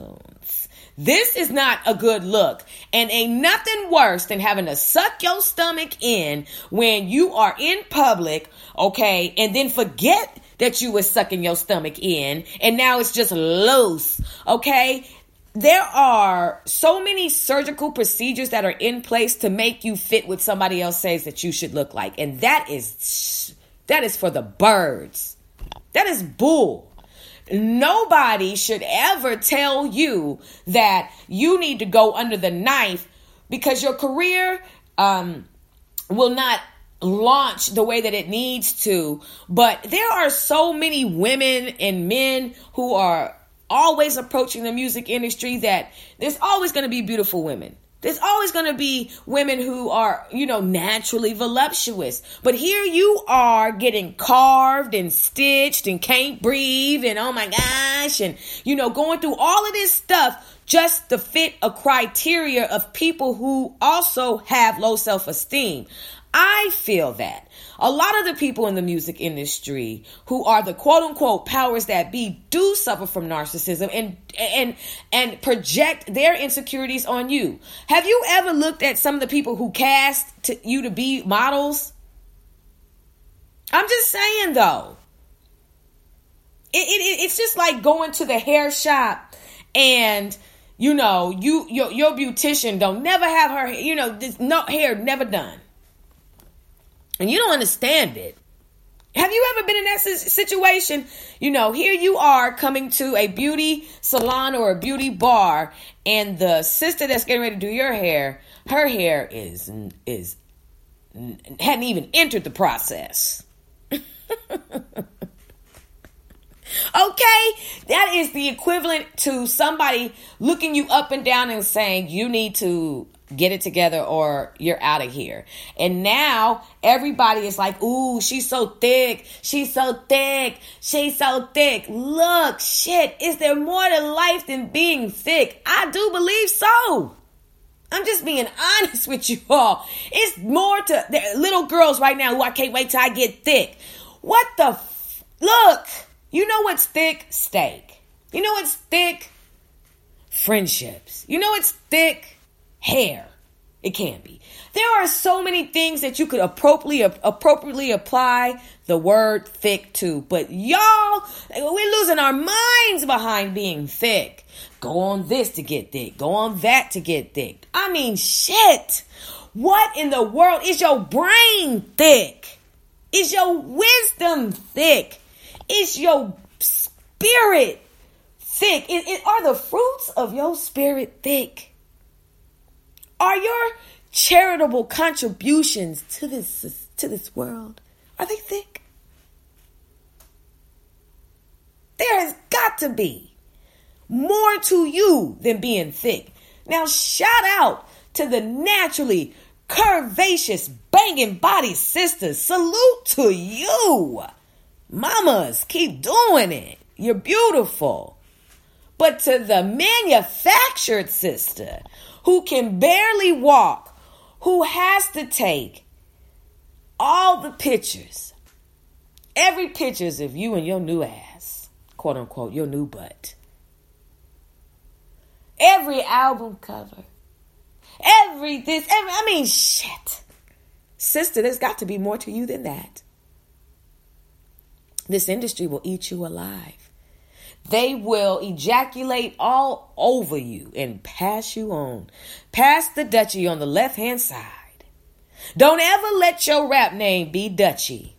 This is not a good look. And ain't nothing worse than having to suck your stomach in when you are in public, okay, and then forget that you were sucking your stomach in and now it's just loose, okay? There are so many surgical procedures that are in place to make you fit what somebody else says that you should look like. And that is that is for the birds. That is bull. Nobody should ever tell you that you need to go under the knife because your career um, will not launch the way that it needs to. But there are so many women and men who are always approaching the music industry that there's always going to be beautiful women. There's always going to be women who are, you know, naturally voluptuous. But here you are getting carved and stitched and can't breathe and oh my gosh, and, you know, going through all of this stuff just to fit a criteria of people who also have low self esteem. I feel that a lot of the people in the music industry who are the quote unquote powers that be do suffer from narcissism and and and project their insecurities on you. Have you ever looked at some of the people who cast to, you to be models? I'm just saying though. It, it, it's just like going to the hair shop and you know you your your beautician don't never have her you know this no hair never done and you don't understand it. Have you ever been in that situation? You know, here you are coming to a beauty salon or a beauty bar, and the sister that's getting ready to do your hair, her hair is is hadn't even entered the process. [LAUGHS] okay, that is the equivalent to somebody looking you up and down and saying you need to get it together or you're out of here. And now everybody is like, ooh, she's so thick. She's so thick. She's so thick. Look, shit, is there more to life than being thick? I do believe so. I'm just being [LAUGHS] honest with you all. It's more to little girls right now who I can't wait till I get thick. What the f- look? You know what's thick? Steak. You know what's thick? Friendships. You know what's thick? Hair. It can be. There are so many things that you could appropriately appropriately apply the word thick to, but y'all, we're losing our minds behind being thick. Go on this to get thick. Go on that to get thick. I mean, shit. What in the world is your brain thick? Is your wisdom thick? Is your spirit thick? It- are the fruits of your spirit thick? Are your charitable contributions to this to this world are they thick? There has got to be more to you than being thick. Now, shout out to the naturally curvaceous, banging body sisters. Salute to you. Mamas, keep doing it. You're beautiful. But to the manufactured sister who can barely walk, who has to take all the pictures, every pictures of you and your new ass, quote unquote, your new butt every album cover, every this, every, I mean, shit. Sister, there's got to be more to you than that. This industry will eat you alive. They will ejaculate all over you and pass you on. Pass the Dutchie on the left hand side. Don't ever let your rap name be Dutchie.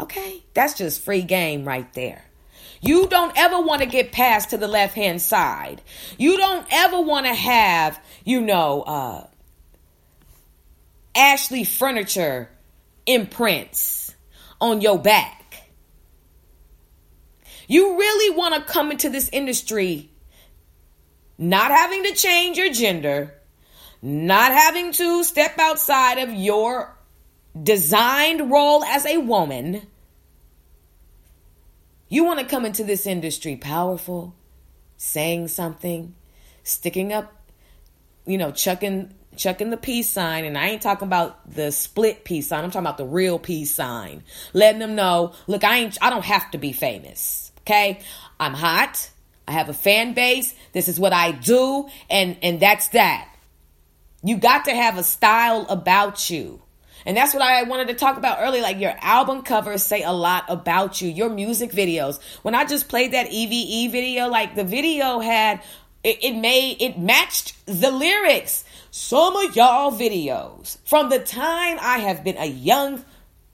Okay? That's just free game right there. You don't ever want to get past to the left hand side. You don't ever want to have, you know, uh, Ashley furniture imprints on your back. You really want to come into this industry not having to change your gender, not having to step outside of your designed role as a woman. You want to come into this industry powerful, saying something, sticking up, you know, chucking chucking the peace sign and I ain't talking about the split peace sign. I'm talking about the real peace sign. Letting them know, look, I ain't I don't have to be famous. Okay? I'm hot. I have a fan base. This is what I do and and that's that. You got to have a style about you. And that's what I wanted to talk about earlier. Like your album covers say a lot about you, your music videos. When I just played that EVE video, like the video had, it, it made, it matched the lyrics. Some of y'all videos from the time I have been a young,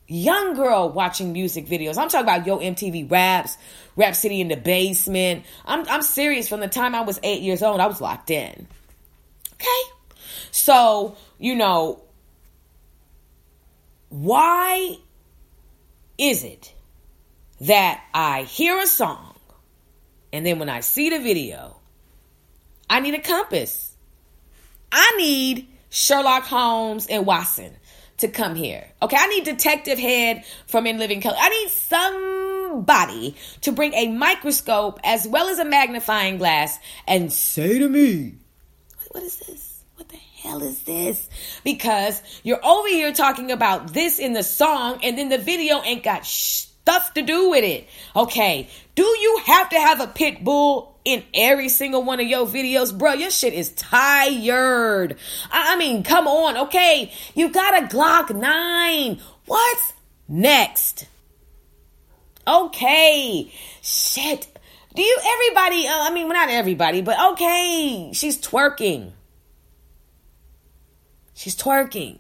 young girl watching music videos. I'm talking about Yo MTV Raps, Rap City in the Basement. I'm, I'm serious. From the time I was eight years old, I was locked in. Okay. So, you know, why is it that I hear a song and then when I see the video, I need a compass? I need Sherlock Holmes and Watson to come here. Okay, I need Detective Head from In Living Color. I need somebody to bring a microscope as well as a magnifying glass and say to me, what is this? What the hell is this? Because you're over here talking about this in the song and then the video ain't got stuff to do with it. Okay, do you have to have a pit bull in every single one of your videos? Bro, your shit is tired. I mean, come on, okay? You got a Glock 9. What's next? Okay, shit. Do you, everybody, uh, I mean, well, not everybody, but okay, she's twerking. She's twerking.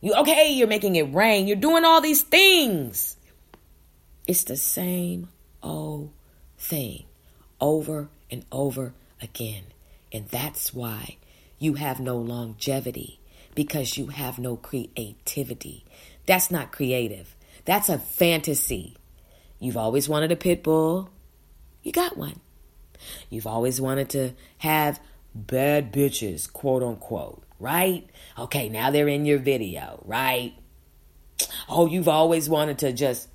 You okay, you're making it rain. You're doing all these things. It's the same old thing over and over again. And that's why you have no longevity because you have no creativity. That's not creative. That's a fantasy. You've always wanted a pit bull. You got one. You've always wanted to have bad bitches, quote unquote, right? Okay, now they're in your video, right? Oh, you've always wanted to just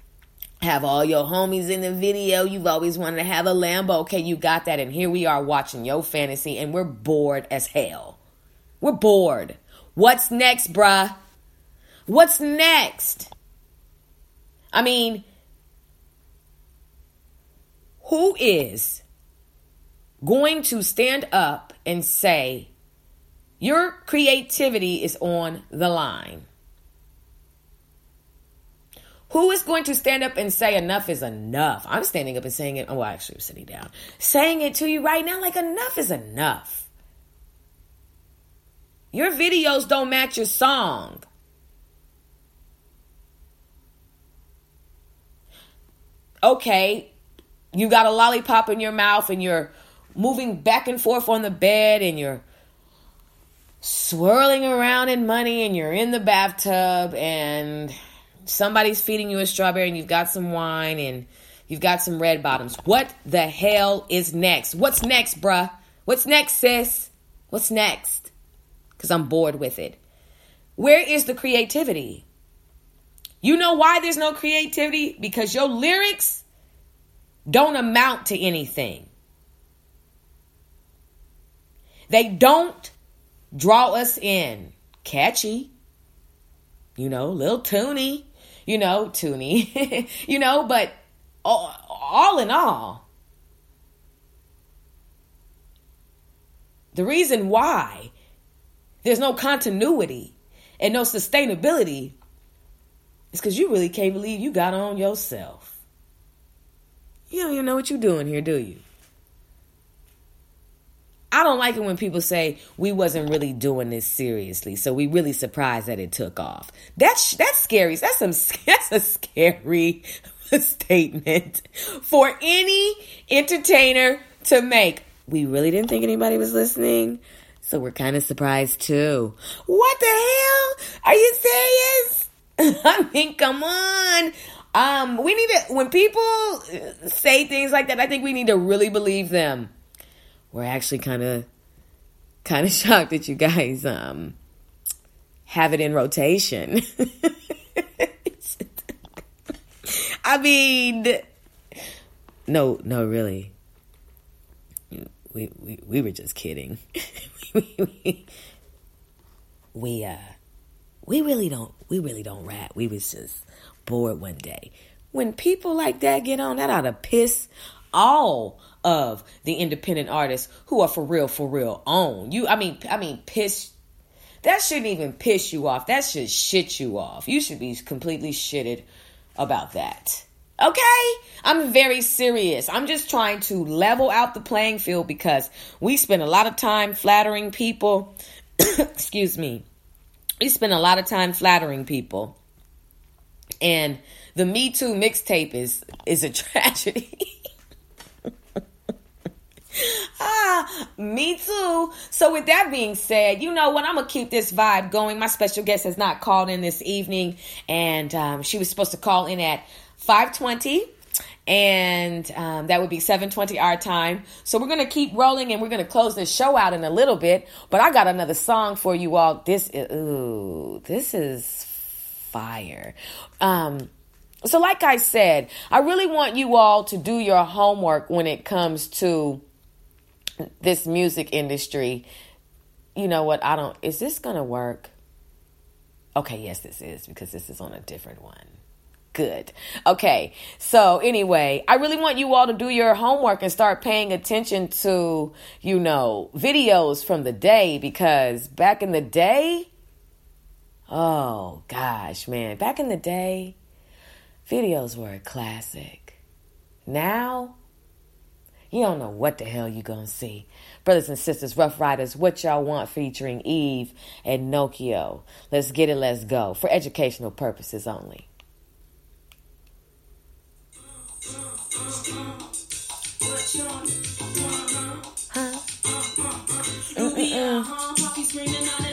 have all your homies in the video. You've always wanted to have a Lambo. Okay, you got that. And here we are watching your fantasy, and we're bored as hell. We're bored. What's next, bruh? What's next? I mean, who is going to stand up and say, your creativity is on the line? Who is going to stand up and say enough is enough? I'm standing up and saying it. Oh, well, actually, I'm sitting down. Saying it to you right now, like enough is enough. Your videos don't match your song. Okay, you got a lollipop in your mouth and you're moving back and forth on the bed and you're swirling around in money and you're in the bathtub and somebody's feeding you a strawberry and you've got some wine and you've got some red bottoms. What the hell is next? What's next, bruh? What's next, sis? What's next? Because I'm bored with it. Where is the creativity? You know why there's no creativity? Because your lyrics don't amount to anything. They don't draw us in. Catchy, you know, little toony, you know, toony, [LAUGHS] you know, but all, all in all, the reason why there's no continuity and no sustainability is because you really can't believe you got on yourself. You don't even know what you're doing here, do you? I don't like it when people say we wasn't really doing this seriously, so we really surprised that it took off. That's that's scary. That's some [LAUGHS] that's a scary [LAUGHS] statement for any entertainer to make. We really didn't think anybody was listening, so we're kind of surprised too. What the hell? Are you serious? [LAUGHS] I mean, come on. Um, we need to when people say things like that. I think we need to really believe them we're actually kind of kind of [LAUGHS] shocked that you guys um have it in rotation. [LAUGHS] I mean, no, no, really. We we we were just kidding. we, [LAUGHS] we uh we really don't we really don't rap. We was just bored one day. When people like that get on, that ought to piss all of the independent artists who are for real, for real own. You, I mean, I mean, piss. That shouldn't even piss you off. That should shit you off. You should be completely shitted about that. Okay? I'm very serious. I'm just trying to level out the playing field because we spend a lot of time flattering people. [COUGHS] Excuse me. We spend a lot of time flattering people. And the Me Too mixtape is is a [LAUGHS] tragedy. [LAUGHS] ah, me too. So, with that being said, you know what? I'm gonna keep this vibe going. My special guest has not called in this evening, and um, she was supposed to call in at 5:20 and um, that would be 7.20 our time so we're gonna keep rolling and we're gonna close this show out in a little bit but i got another song for you all this is ooh this is fire um, so like i said i really want you all to do your homework when it comes to this music industry you know what i don't is this gonna work okay yes this is because this is on a different one good. Okay. So anyway, I really want you all to do your homework and start paying attention to, you know, videos from the day because back in the day, oh gosh, man, back in the day, videos were a classic. Now, you don't know what the hell you're gonna see. Brothers and sisters, Ruff Ryders, what y'all want featuring Eve and Nokio. Let's get it, let's go. For educational purposes only. Heartbroken,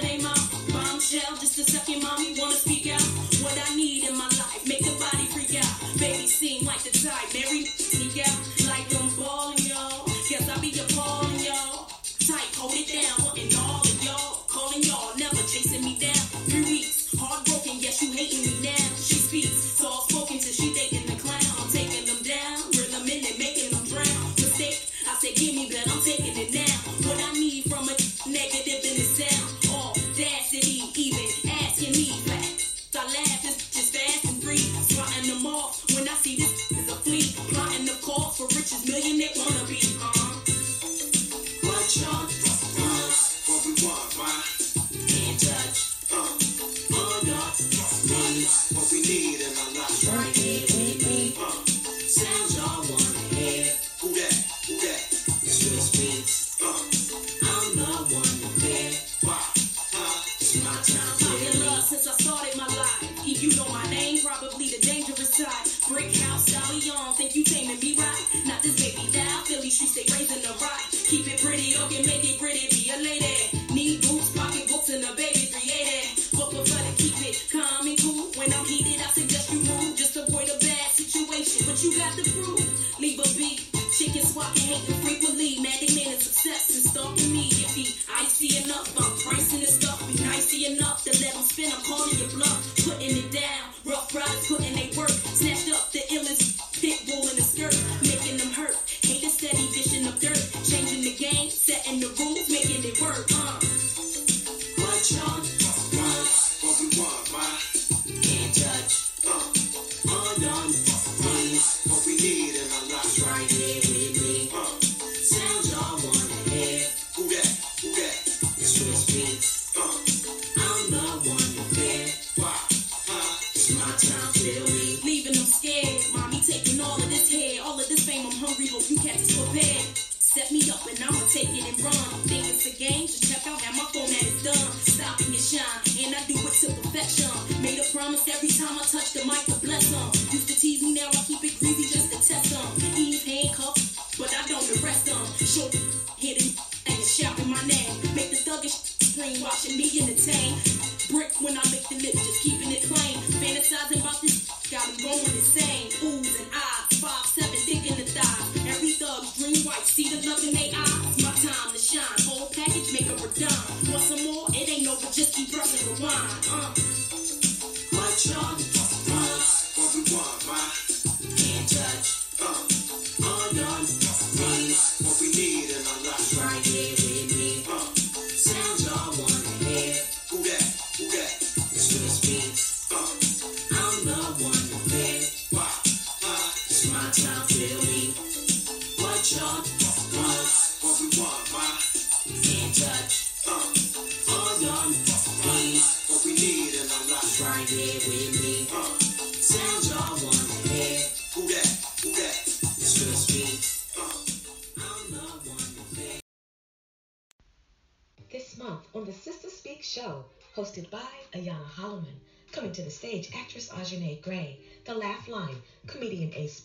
my time, feel me. Leaving them scared. Mommy taking all of this hair, all of this fame. I'm hungry, but you cats is prepared. Set me up and I'ma take it and run. Think it's a game? Just check out how my format is done. Stopping your shine, and I do it to perfection. Made a promise every time I touch the mic to bless them. Used to tease me, now I keep it greasy just to test them. Eve handcuffed, but I don't arrest them. Short hitting and shouting my name. Make the thuggish scream, watching me entertain.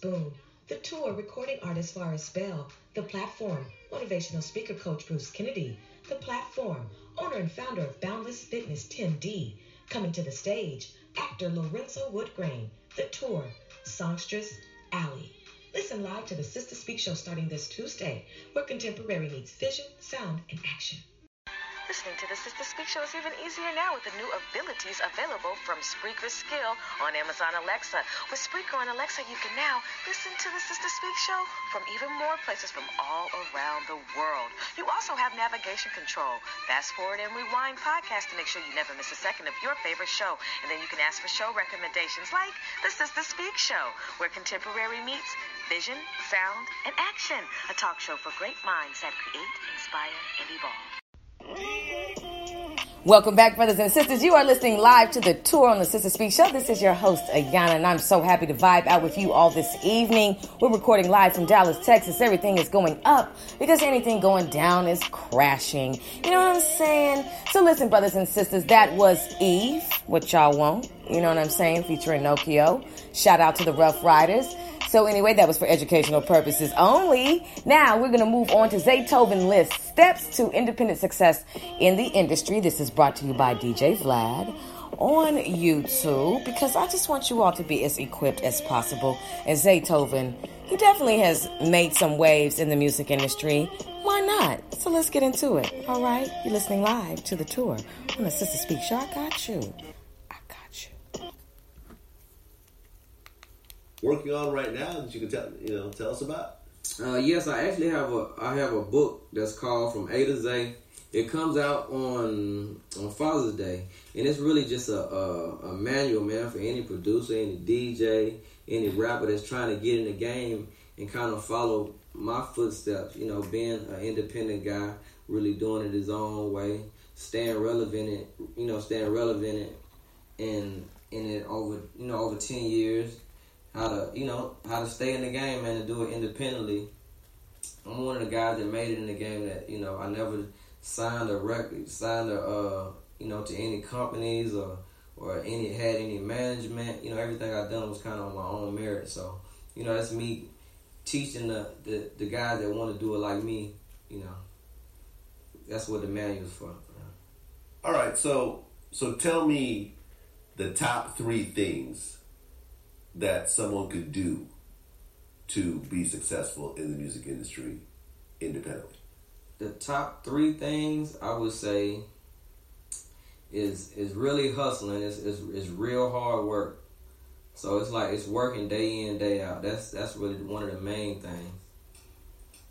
Boone, the tour recording artist Forrest Bell, the platform motivational speaker coach Bruce Kennedy, the platform owner and founder of Boundless Fitness Tim D, coming to the stage actor Lorenzo Woodgrain, the tour songstress Allie. Listen live to the Sister Speak show starting this Tuesday, where contemporary meets vision, sound, and action. Listening to the Sister Speak Show is even easier now with the new abilities available from Spreaker Skill on Amazon Alexa. With Spreaker on Alexa, you can now listen to the Sister Speak Show from even more places from all around the world. You also have navigation control, fast forward and rewind podcast to make sure you never miss a second of your favorite show. And then you can ask for show recommendations like the Sister Speak Show, where contemporary meets vision, sound, and action. A talk show for great minds that create, inspire, and evolve. Welcome back, brothers and sisters. You are listening live to the tour on the Sister Speak Show. This is your host, Ayanna, and I'm so happy to vibe out with you all this evening. We're recording live from Dallas, Texas. Everything is going up because anything going down is crashing. You know what I'm saying? So listen, brothers and sisters, that was Eve, what y'all want. You know what I'm saying? Featuring Nokio. Shout out to the Ruff Ryders. So anyway, that was for educational purposes only. Now we're going to move on to Zaytoven List Steps to Independent Success in the Industry. This is brought to you by DJ Vlad on YouTube because I just want you all to be as equipped as possible. And Zaytoven, he definitely has made some waves in the music industry. Why not? So let's get into it. All right, you're listening live to the tour on the Sister Speak. I got you. I got you. Working on right now that you can tell you know tell us about? Uh, yes, I actually have a I have a book that's called From A to Z. It comes out on on Father's Day, and it's really just a, a a manual, man, for any producer, any DJ, any rapper that's trying to get in the game and kind of follow my footsteps. You know, being an independent guy, really doing it his own way, staying relevant, and, you know, staying relevant and in it over you know over ten years how to you know how to stay in the game and to do it independently. I'm one of the guys that made it in the game that you know I never signed a record, signed a uh, you know to any companies or or any had any management. You know, everything I done was kind of on my own merit. So, you know, that's me teaching the the, the guys that want to do it like me. You know, that's what the manual's for. All right, so so tell me the top three things that someone could do to be successful in the music industry independently. the top three things I would say is is really hustling. It's, it's it's real hard work. So it's like it's working day in day out. That's that's really one of the main things.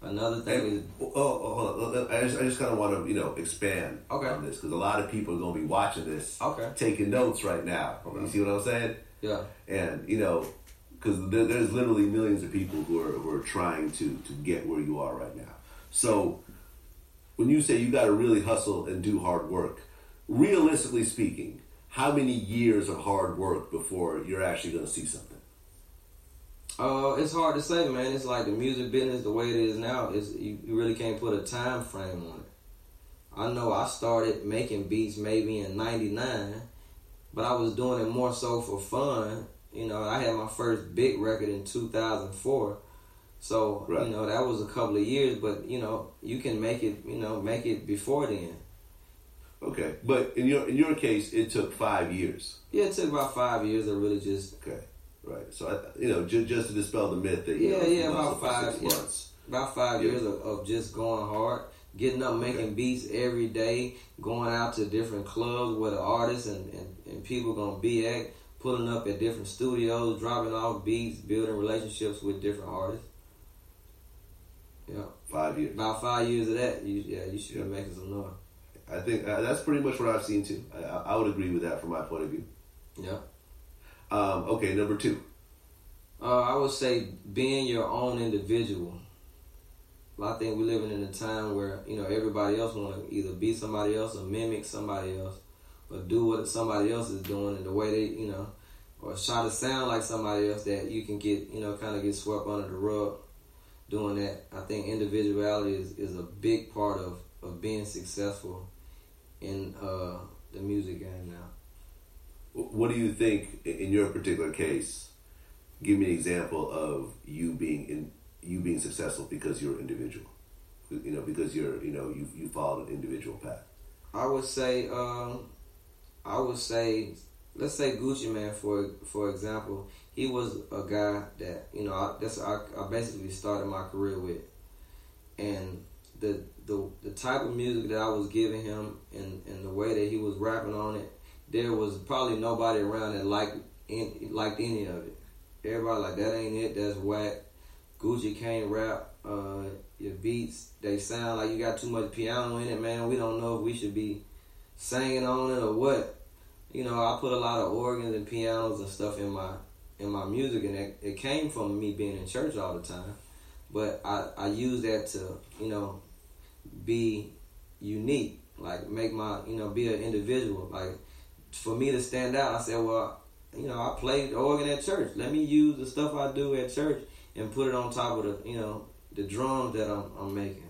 Another thing is Oh, oh, hold on. I just, I just kind of want to, you know, expand Okay. on this because a lot of people are going to be watching this, Okay. taking notes right now. You see what I'm saying? Yeah And you know, because there, there's literally millions of people who are who are trying to to get where you are right now. So when you say you got to really hustle and do hard work, realistically speaking, how many years of hard work before you're actually going to see something? Uh, it's hard to say, man. It's like the music business, the way it is now. Is you, you really can't put a time frame on it. I know I started making beats maybe in '99, but I was doing it more so for fun. You know, I had my first big record in 2004, so Right. you know that was a couple of years. But you know, you can make it. You know, make it before then. Okay, but in your in your case, it took five years. Yeah, it took about five years to really just Okay, right. So I, you know, just, just to dispel the myth that you Yeah, know, yeah, about five, yeah. months. about five years of, of just going hard, getting up, making Okay. beats every day, going out to different clubs where the artists and, and, and people gonna be at, pulling up at different studios, dropping off beats, building relationships with different artists. Yeah, Five years. about five years of that, you, yeah, you should be Yeah. making some noise. I think uh, that's pretty much what I've seen too. I, I I would agree with that from my point of view. Yeah. Um, okay, number two. Uh, I would say being your own individual. I think we're living in a time where you know everybody else want to either be somebody else or mimic somebody else, or do what somebody else is doing and the way they you know, or try to sound like somebody else that you can get you know kind of get swept under the rug. Doing that, I think individuality is, is a big part of, of being successful in uh, the music game now. What do you think in your particular case? Give me an example of you being in you being successful because you're individual. You know, because you're you know you you followed an individual path. I would say, um, I would say, let's say Gucci Mane for for example. He was a guy that you know I, that's I, I basically started my career with, and the the the type of music that I was giving him and and the way that he was rapping on it, there was probably nobody around that liked liked any of it. Everybody like that ain't it. That's whack. Gucci can't rap. Uh, your beats they sound like you got too much piano in it, man. We don't know if we should be singing on it or what. You know, I put a lot of organs and pianos and stuff in my in my music, and it, it came from me being in church all the time. But I I use that to you know be unique, like make my you know be an individual. Like for me to stand out, I said, well, you know, I played organ at church. Let me use the stuff I do at church and put it on top of the you know the drums that I'm, I'm making.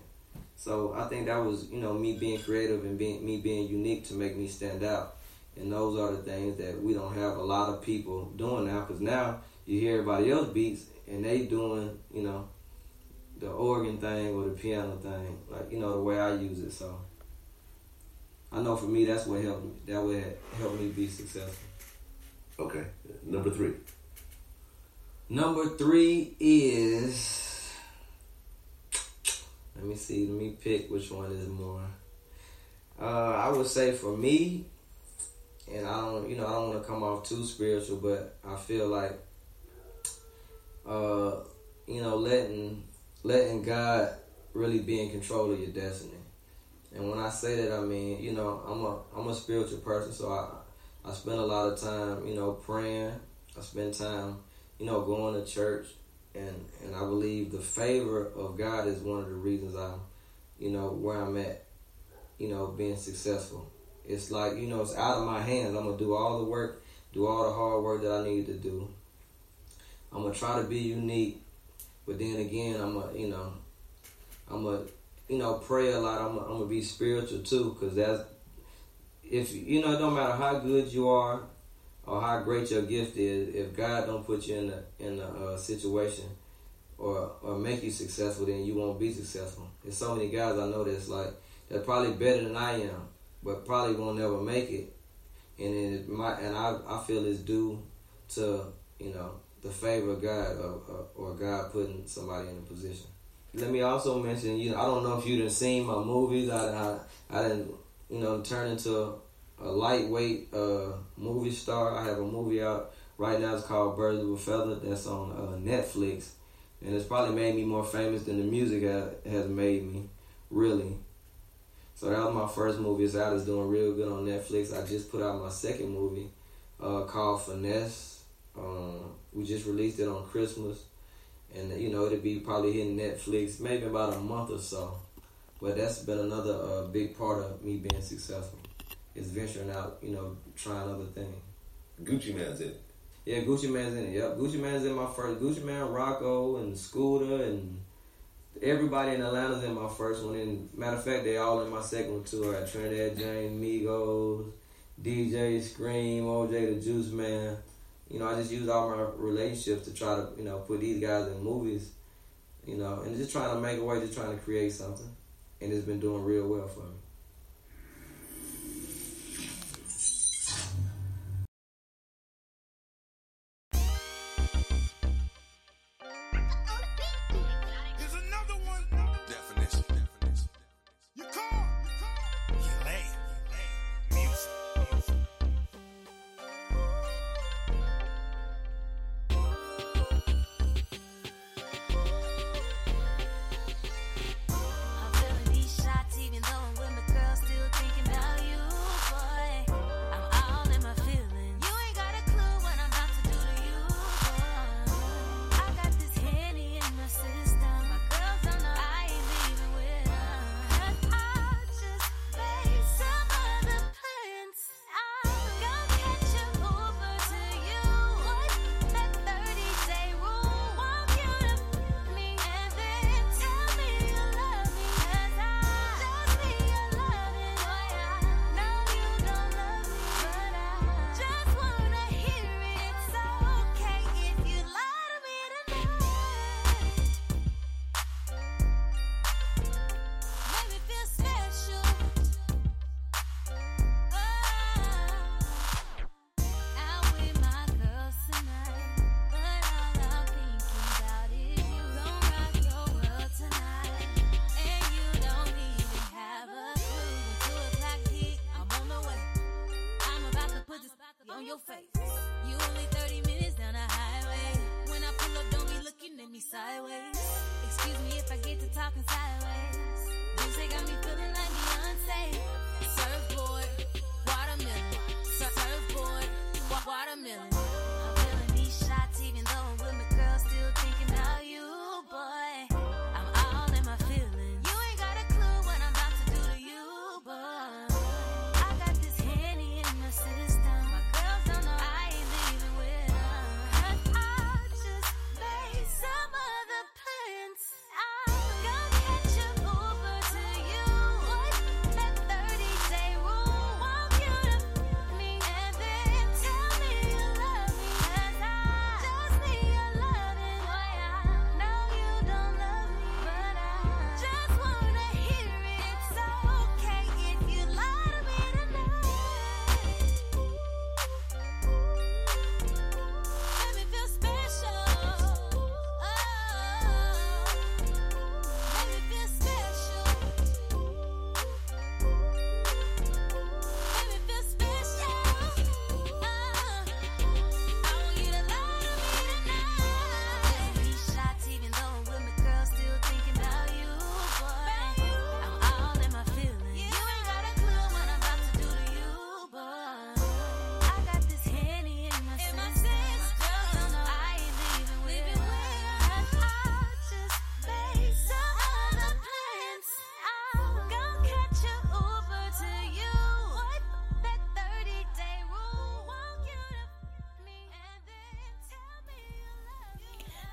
So I think that was you know me being creative and being me being unique to make me stand out. And those are the things that we don't have a lot of people doing now. Because now you hear everybody else beats and they doing you know the organ thing or the piano thing, like you know the way I use it. So I know for me that's what helped me. That would help me be successful. Okay, number three. Number three is. Let me see. Let me pick which one is more. Uh, I would say for me, and I don't, you know, I don't want to come off too spiritual, but I feel like, uh, you know, letting letting God really be in control of your destiny. And when I say that, I mean, you know, I'm a I'm a spiritual person, so I I spend a lot of time, you know, praying. I spend time, you know, going to church, and and I believe the favor of God is one of the reasons I'm, you know, where I'm at, you know, being successful. It's like you know, it's out of my hands. I'm gonna do all the work, do all the hard work that I need to do. I'm gonna try to be unique, but then again, I'm a, you know, I'm a, you know, pray a lot. I'm a, I'm gonna be spiritual too, cause that's if you know, it don't matter how good you are, or how great your gift is, if God don't put you in a in a uh, situation or or make you successful, then you won't be successful. There's so many guys I know that's like they're probably better than I am, but probably won't ever make it. And it might, and I I feel it's due to you know the favor of God or, or, God putting somebody in a position. Let me also mention, you know, I don't know if you didn't seen my movies. I I, I didn't you know turn into a lightweight uh, movie star. I have a movie out right now. It's called Birds of a Feather. That's on uh, Netflix, and it's probably made me more famous than the music ha- has made me. Really. So that was my first movie. It's out. It's doing real good on Netflix. I just put out my second movie uh, called Finesse. Um, we just released it on Christmas, and you know it'll be probably hitting Netflix maybe about a month or so. But that's been another uh, big part of me being successful is venturing out, you know, trying other things. Gucci Mane's in it. Yeah, Gucci Mane's in it. Yep, Gucci Mane's in my first. Gucci Mane, Rocko, and Scooter, and everybody in Atlanta's in my first one. And matter of fact, they all in my second one too. I got Trinidad James, Migos, DJ Scream, OJ the Juice Man. You know, I just use all my relationships to try to, you know, put these guys in movies. You know, and just trying to make a way, just trying to create something, and it's been doing real well for me.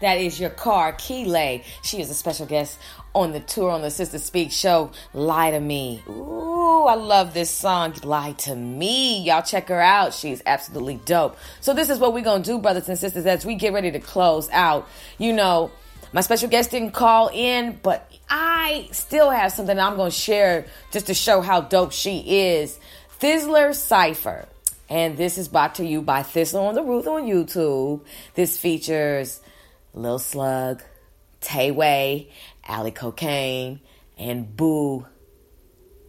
That is your car, Keelay. She is a special guest on the tour on the Sister Speak show. Lie to me. Ooh, I love this song, Lie to Me. Y'all check her out. She's absolutely dope. So, this is what we're going to do, brothers and sisters, as we get ready to close out. You know, my special guest didn't call in, but I still have something I'm going to share just to show how dope she is. Thizzler Cypher. And this is brought to you by Thizzler on the Roof on YouTube. This features Lil Slug, Tayway, Alley Cocaine, and Boo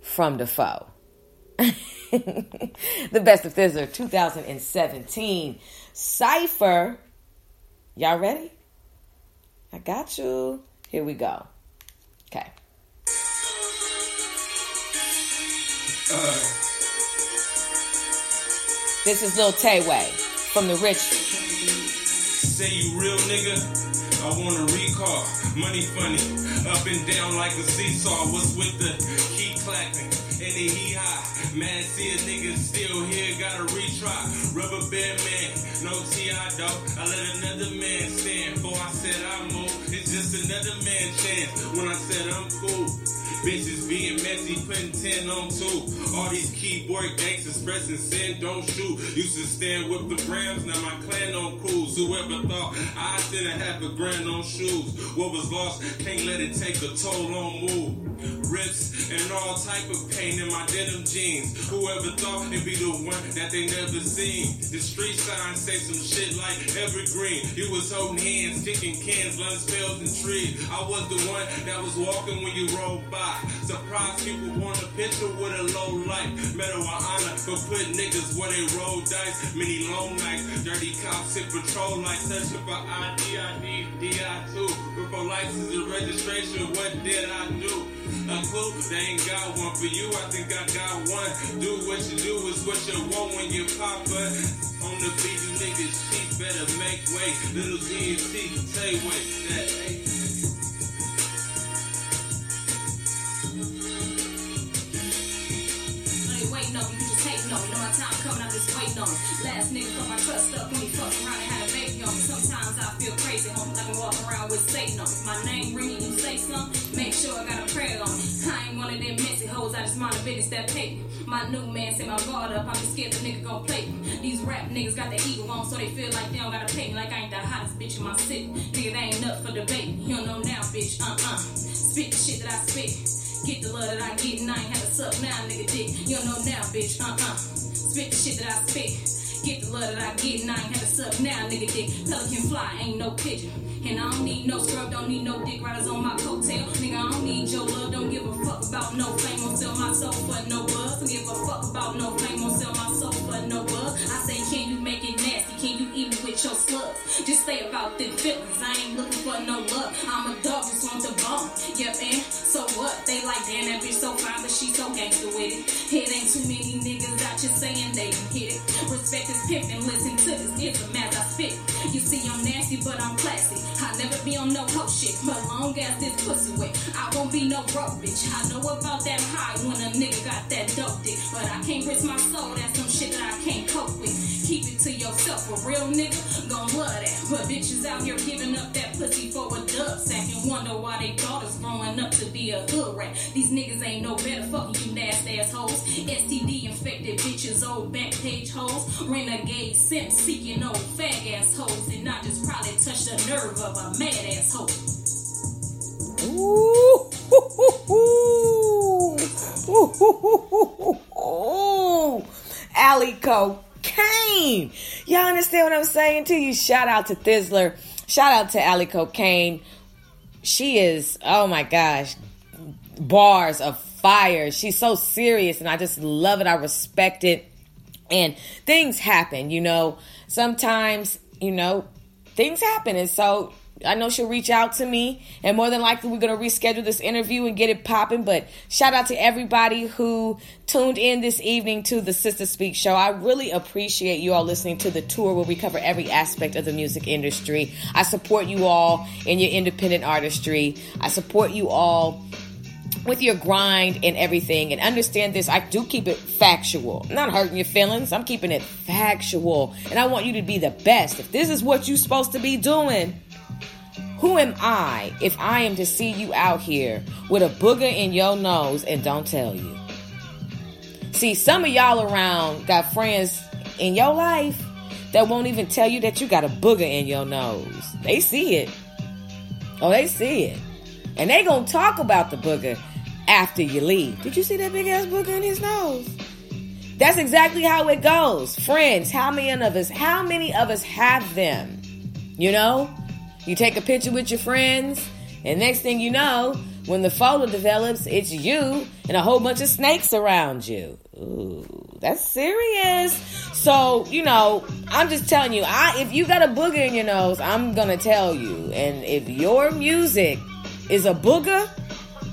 from Defoe. [LAUGHS] the best of Thizzler 2017. Cypher. Y'all ready? I got you. Here we go. Okay. This is Lil Tayway from the Rich. Say you real nigga, I want a recall. Money funny, up and down like a seesaw. What's with the key clapping and the hee high? Man, see a nigga still here, gotta retry. Rubber band man, no T.I. though. I let another man stand. Before I said I move, it's just another man chance. When I said I'm cool. Bitches being messy, putting 10 on 2. All these keyboard gangsters pressing sin, don't shoot. Used to stand with the grams, now my clan on cruise. Whoever thought I didn't have a grand on shoes. What was lost, can't let it take a toll on move. Rips and all type of pain in my denim jeans. Whoever thought it'd be the one that they never seen. The street signs say some shit like evergreen. You was holding hands, kicking cans, lunch spells and trees. I was the one that was walking when you rolled by. Surprised people want a picture with a low light. Medal of honor for put niggas where they roll dice. Many long nights, dirty cops hit patrol lights, searching for ID, I need DI2. But for license and registration, what did I do? A clue, but they ain't got one for you. I think I got one. Do what you do is what you want when you pop it. On the beat, you niggas cheap, better make way. Little TNT, say wait, that ain't. Waiting on you, just hating on me. Know my time coming, I'm just waiting on. Last nigga put my trust up when he fucked around and had a baby on me. Sometimes I feel crazy, homie, like I'm walking around with Satan on me. My name ringing, you say something, make sure I got a prayer on me. I ain't one of them messy hoes, I just mind the business that pay me. My new man set my guard up, I'm just scared the nigga gon' play me. These rap niggas got their ego on, so they feel like they don't gotta pay me. Like I ain't the hottest bitch in my city. Nigga, they ain't up for debate. You don't know now, bitch, uh-uh. Spit the shit that I spit. Get the love that I get and I ain't had to suck now, nigga dick. You don't know now, bitch, uh-uh. Spit the shit that I spit. Get the love that I get and I ain't had to suck now, nigga dick. Pelican fly, ain't no pigeon. And I don't need no scrub, don't need no dick riders on my coattail. Nigga, I don't need your love, don't give a fuck about no fame, won't sell my soul for no buzz. Don't give a fuck about no fame, won't sell my no buzz. I say, can you make it nasty? Can you eat me with your slugs? Just say about them feelings, I ain't looking for no love. I'm a dog, just want the bone. Yep, and so what? They like, damn, that bitch so fine, but she so gangster with it. It ain't too many niggas out here saying they can hit it. Respect is pimp and listen to this ism as I spit. You see, I'm nasty, but I'm classy. I never be on no hoe shit, but long as this pussy wet, I won't be no broke bitch. I know about that high when a nigga got that dope dick, but I can't risk my soul. That's shit that I can't cope with. Keep it to yourself, a real nigga gon' love that. But bitches out here giving up that pussy for a dub sack and wonder why they daughters growing up to be a hood rat. These niggas ain't no better, fucking you nasty ass hoes. STD infected bitches, old back page hoes, renegade simp seeking old fag ass hoes, and I just probably touched the nerve of a mad ass hoe. [LAUGHS] Ooh, ooh, ooh, ooh, ooh, Alley Cocaine. Y'all understand what I'm saying to you? Shout out to Thizzler. Shout out to Alley Cocaine. She is, oh my gosh, bars of fire. She's so serious and I just love it. I respect it. And things happen, you know. Sometimes, you know, things happen. And so I know she'll reach out to me, and more than likely, we're going to reschedule this interview and get it popping. But shout out to everybody who tuned in this evening to the Sister Speak show. I really appreciate you all listening to the tour where we cover every aspect of the music industry. I support you all in your independent artistry, I support you all with your grind and everything and understand this i do keep it factual I'm not hurting your feelings i'm keeping it factual and i want you to be the best if this is what you're supposed to be doing who am i if i am to see you out here with a booger in your nose and don't tell you See, some of y'all around got friends in your life that won't even tell you that you got a booger in your nose. They see it. Oh, they see it. And they gonna talk about the booger after you leave. Did you see that big ass booger in his nose? That's exactly how it goes. Friends, how many of us, how many of us have them? You know? You take a picture with your friends, and next thing you know, when the photo develops, it's you and a whole bunch of snakes around you. Ooh, that's serious. So, you know, I'm just telling you, I if you got a booger in your nose, I'm gonna tell you. And if your music is a booger,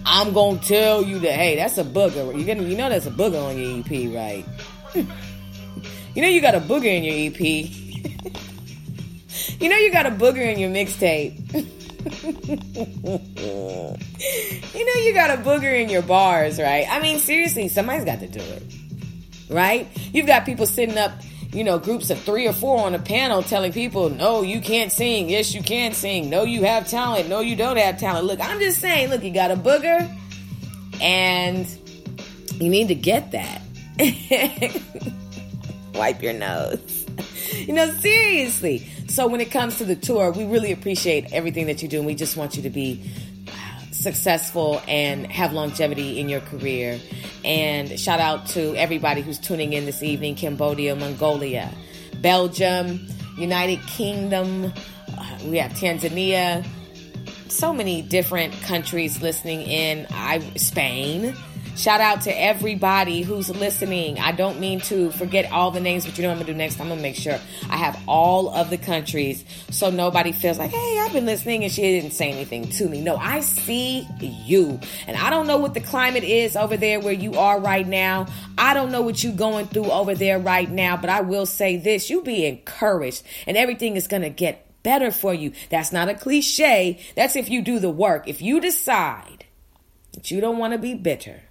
I'm gonna tell you that hey, that's a booger. You gonna you know that's a booger on your EP, right? [LAUGHS] you know you got a booger in your EP. You know you got a booger in your mixtape. you know you got a booger in your bars, right? I mean, seriously, somebody's got to do it, right? You've got people sitting up, you know, groups of three or four on a panel telling people, no, you can't sing. Yes, you can sing. No, you have talent. No, you don't have talent. Look, I'm just saying, look, you got a booger and you need to get that. [LAUGHS] Wipe your nose. You know, seriously. So when it comes to the tour, we really appreciate everything that you do, and we just want you to be successful and have longevity in your career. And shout out to everybody who's tuning in this evening Cambodia, Mongolia, Belgium, United Kingdom, uh, we have Tanzania, so many different countries listening in. I Spain. Shout out to everybody who's listening. I don't mean to forget all the names, but you know what I'm gonna do next? I'm gonna make sure I have all of the countries so nobody feels like, hey, I've been listening and she didn't say anything to me. No, I see you. And I don't know what the climate is over there where you are right now. I don't know what you're going through over there right now, but I will say this you be encouraged and everything is gonna get better for you. That's not a cliche. That's if you do the work. If you decide that you don't want to be bitter,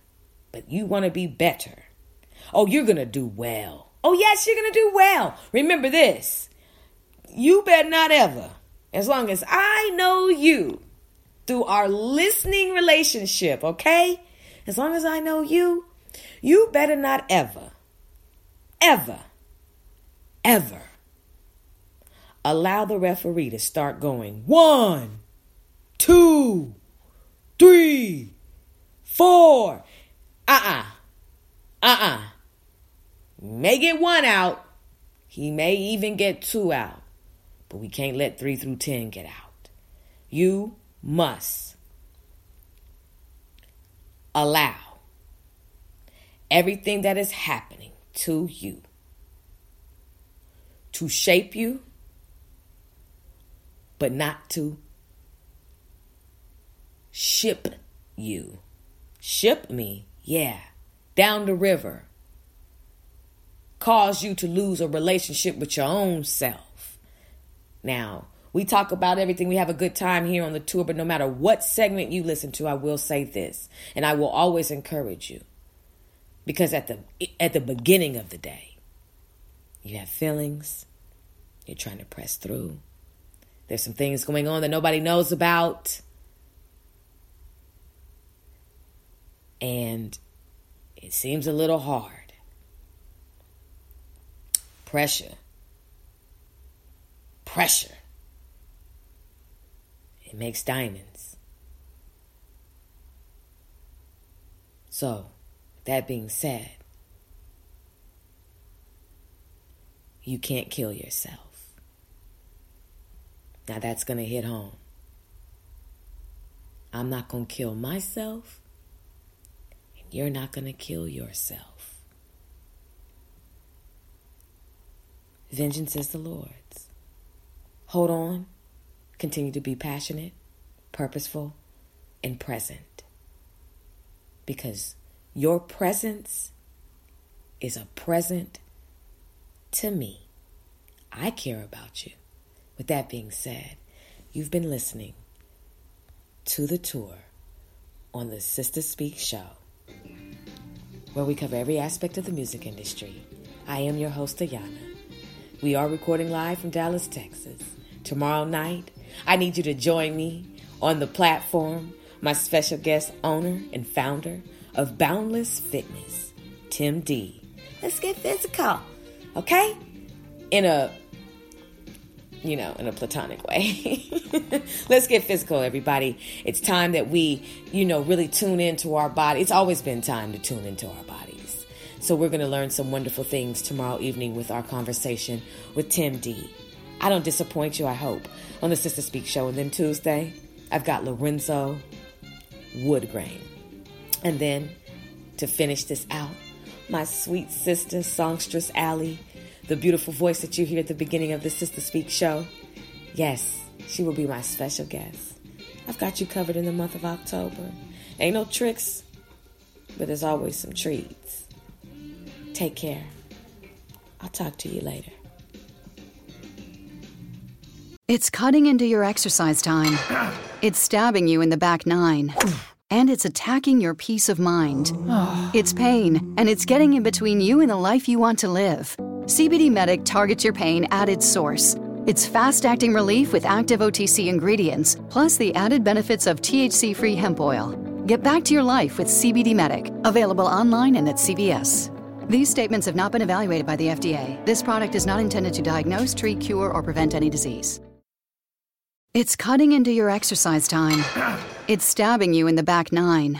but you want to be better, oh, you're going to do well. Oh, yes, you're going to do well. Remember this you better not ever, as long as I know you through our listening relationship, okay? As long as I know you, you better not ever, ever, ever allow the referee to start going one, two, three, four. Uh uh-uh. uh. Uh uh. May get one out. He may even get two out. But we can't let three through ten get out. You must allow everything that is happening to you to shape you but not to ship you. Ship me, yeah, down the river. Cause you to lose a relationship with your own self. Now, we talk about everything. We have a good time here on the tour, but no matter what segment you listen to, I will say this, and I will always encourage you. Because at the at the beginning of the day, you have feelings, you're trying to press through. There's some things going on that nobody knows about. And it seems a little hard. Pressure. Pressure. It makes diamonds. So, that being said, you can't kill yourself. Now that's going to hit home. I'm not going to kill myself, you're not going to kill yourself. Vengeance is the Lord's. Hold on. Continue to be passionate, purposeful, and present. Because your presence is a present to me. I care about you. With that being said, you've been listening to the tour on the Sister Speak show, where we cover every aspect of the music industry. I am your host, Ayanna. We are recording live from Dallas, Texas. Tomorrow night, I need you to join me on the platform, my special guest owner and founder of Boundless Fitness, Tim D. Let's get physical, okay? In a you know, in a platonic way. [LAUGHS] Let's get physical, everybody. It's time that we, you know, really tune into our body. It's always been time to tune into our bodies. So we're going to learn some wonderful things tomorrow evening with our conversation with Tim D. I don't disappoint you, I hope, on the Sister Speak show. And then Tuesday, I've got Lorenzo Woodgrain. And then to finish this out, my sweet sister, songstress Allie, the beautiful voice that you hear at the beginning of the Sister Speak show. Yes, she will be my special guest. I've got you covered in the month of October. Ain't no tricks, but there's always some treats. Take care. I'll talk to you later. It's cutting into your exercise time. It's stabbing you in the back nine. And it's attacking your peace of mind. It's pain, and it's getting in between you and the life you want to live. CBD Medic targets your pain at its source. It's fast acting relief with active OTC ingredients, plus the added benefits of THC free hemp oil. Get back to your life with CBD Medic, available online and at CVS. These statements have not been evaluated by the FDA. This product is not intended to diagnose, treat, cure, or prevent any disease. It's cutting into your exercise time. [CLEARS THROAT] It's stabbing you in the back nine.